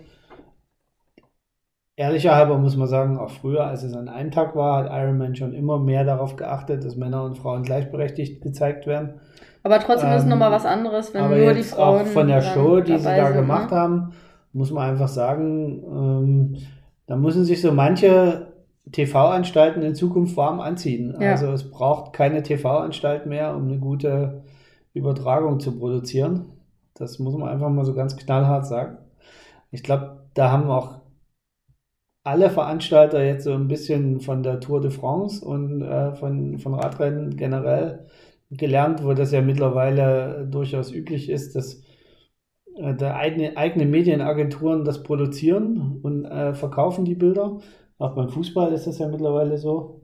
ehrlicher halber muss man sagen, auch früher, als es an einem Tag war, hat Ironman schon immer mehr darauf geachtet, dass Männer und Frauen gleichberechtigt gezeigt werden. Aber trotzdem ist es Ähm, nochmal was anderes, wenn nur die Frauen. auch von der Show, die sie da sind, gemacht ne? haben, muss man einfach sagen, ähm, da müssen sich so manche TV-Anstalten in Zukunft warm anziehen. Ja. Also es braucht keine TV-Anstalt mehr, um eine gute Übertragung zu produzieren. Das muss man einfach mal so ganz knallhart sagen. Ich glaube, da haben auch alle Veranstalter jetzt so ein bisschen von der Tour de France und äh, von, von Radrennen generell gelernt, wo das ja mittlerweile durchaus üblich ist, dass äh, da eigene, eigene Medienagenturen das produzieren und äh, verkaufen die Bilder. Auch beim Fußball ist das ja mittlerweile so,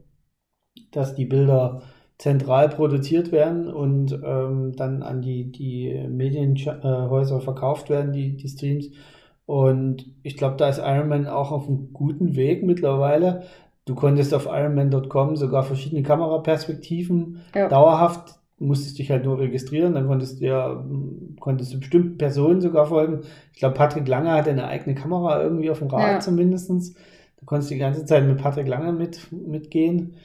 dass die Bilder zentral produziert werden und ähm, dann an die, die Medienhäuser verkauft werden, die, die Streams. Und ich glaube, da ist Ironman auch auf einem guten Weg mittlerweile. Du konntest auf ironman.com sogar verschiedene Kameraperspektiven Ja. dauerhaft, musstest dich halt nur registrieren, dann konntest du ja, konntest du bestimmten Personen sogar folgen. Ich glaube, Patrick Lange hatte eine eigene Kamera irgendwie auf dem Rad Ja. zumindestens. Du konntest die ganze Zeit mit Patrick Lange mit, mitgehen.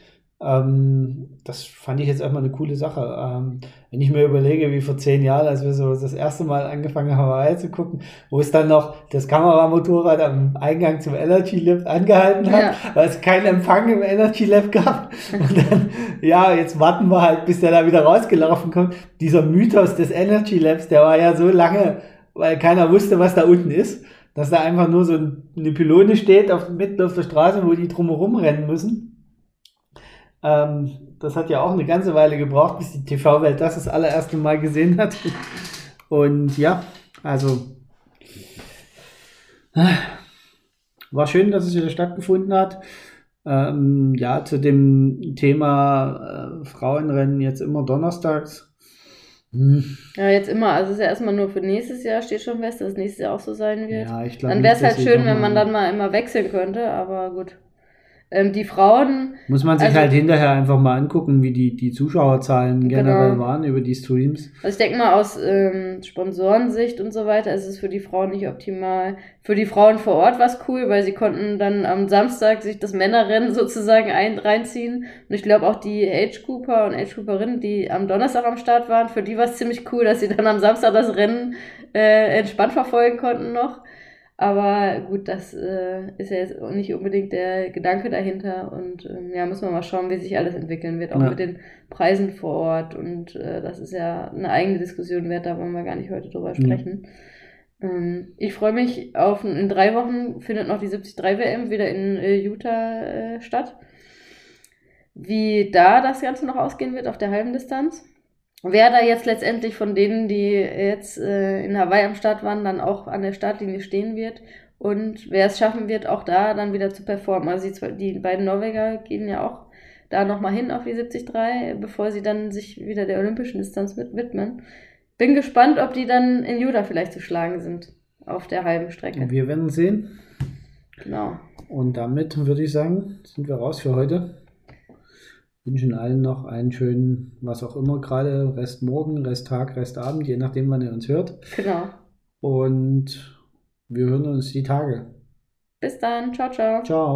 Ähm, das fand ich jetzt erstmal eine coole Sache. Ähm, wenn ich mir überlege, wie vor zehn Jahren, als wir so das erste Mal angefangen haben, Hawaii zu gucken, wo es dann noch das Kameramotorrad am Eingang zum Energy Lab angehalten hat, ja. weil es keinen Empfang im Energy Lab gab. Und dann, ja, jetzt warten wir halt, bis der da wieder rausgelaufen kommt. Dieser Mythos des Energy Labs, der war ja so lange, weil keiner wusste, was da unten ist, dass da einfach nur so eine Pylone steht auf, mitten auf der Straße, wo die drumherum rennen müssen. Ähm, das hat ja auch eine ganze Weile gebraucht, bis die TV-Welt das das allererste Mal gesehen hat. Und ja, also war schön, dass es wieder stattgefunden hat. Ähm, ja, zu dem Thema äh, Frauenrennen jetzt immer donnerstags. Hm. Ja, jetzt immer. Also es ist ja erstmal nur für nächstes Jahr, steht schon fest, dass es nächstes Jahr auch so sein wird. Ja, ich glaube. Dann wäre es halt schön, wenn man dann mal immer wechseln könnte, aber gut. Ähm, die Frauen. Muss man sich also, halt hinterher einfach mal angucken, wie die, die Zuschauerzahlen generell genau. waren über die Streams. Also ich denke mal aus ähm, Sponsorensicht und so weiter ist es für die Frauen nicht optimal. Für die Frauen vor Ort war es cool, weil sie konnten dann am Samstag sich das Männerrennen (laughs) sozusagen ein, reinziehen. Und ich glaube auch die Age Cooper und Age Cooperinnen, die am Donnerstag am Start waren, für die war es ziemlich cool, dass sie dann am Samstag das Rennen äh, entspannt verfolgen konnten noch. Aber gut, das äh, ist ja jetzt nicht unbedingt der Gedanke dahinter. Und ähm, ja, müssen wir mal schauen, wie sich alles entwickeln wird, auch ja. mit den Preisen vor Ort. Und äh, das ist ja eine eigene Diskussion wert, da wollen wir gar nicht heute drüber sprechen. Ja. Ähm, ich freue mich auf, in drei Wochen findet noch die 73 WM wieder in äh, Utah äh, statt. Wie da das Ganze noch ausgehen wird auf der halben Distanz wer da jetzt letztendlich von denen, die jetzt äh, in Hawaii am Start waren, dann auch an der Startlinie stehen wird und wer es schaffen wird, auch da dann wieder zu performen. Also die, die beiden Norweger gehen ja auch da nochmal hin auf die 73, bevor sie dann sich wieder der olympischen Distanz mit widmen. Bin gespannt, ob die dann in Juda vielleicht zu schlagen sind auf der halben Strecke. Wir werden sehen. Genau. Und damit würde ich sagen, sind wir raus für heute wünschen allen noch einen schönen, was auch immer gerade, Rest Morgen, Rest Tag, Rest Abend, je nachdem, wann ihr uns hört. Genau. Und wir hören uns die Tage. Bis dann. Ciao, ciao. Ciao.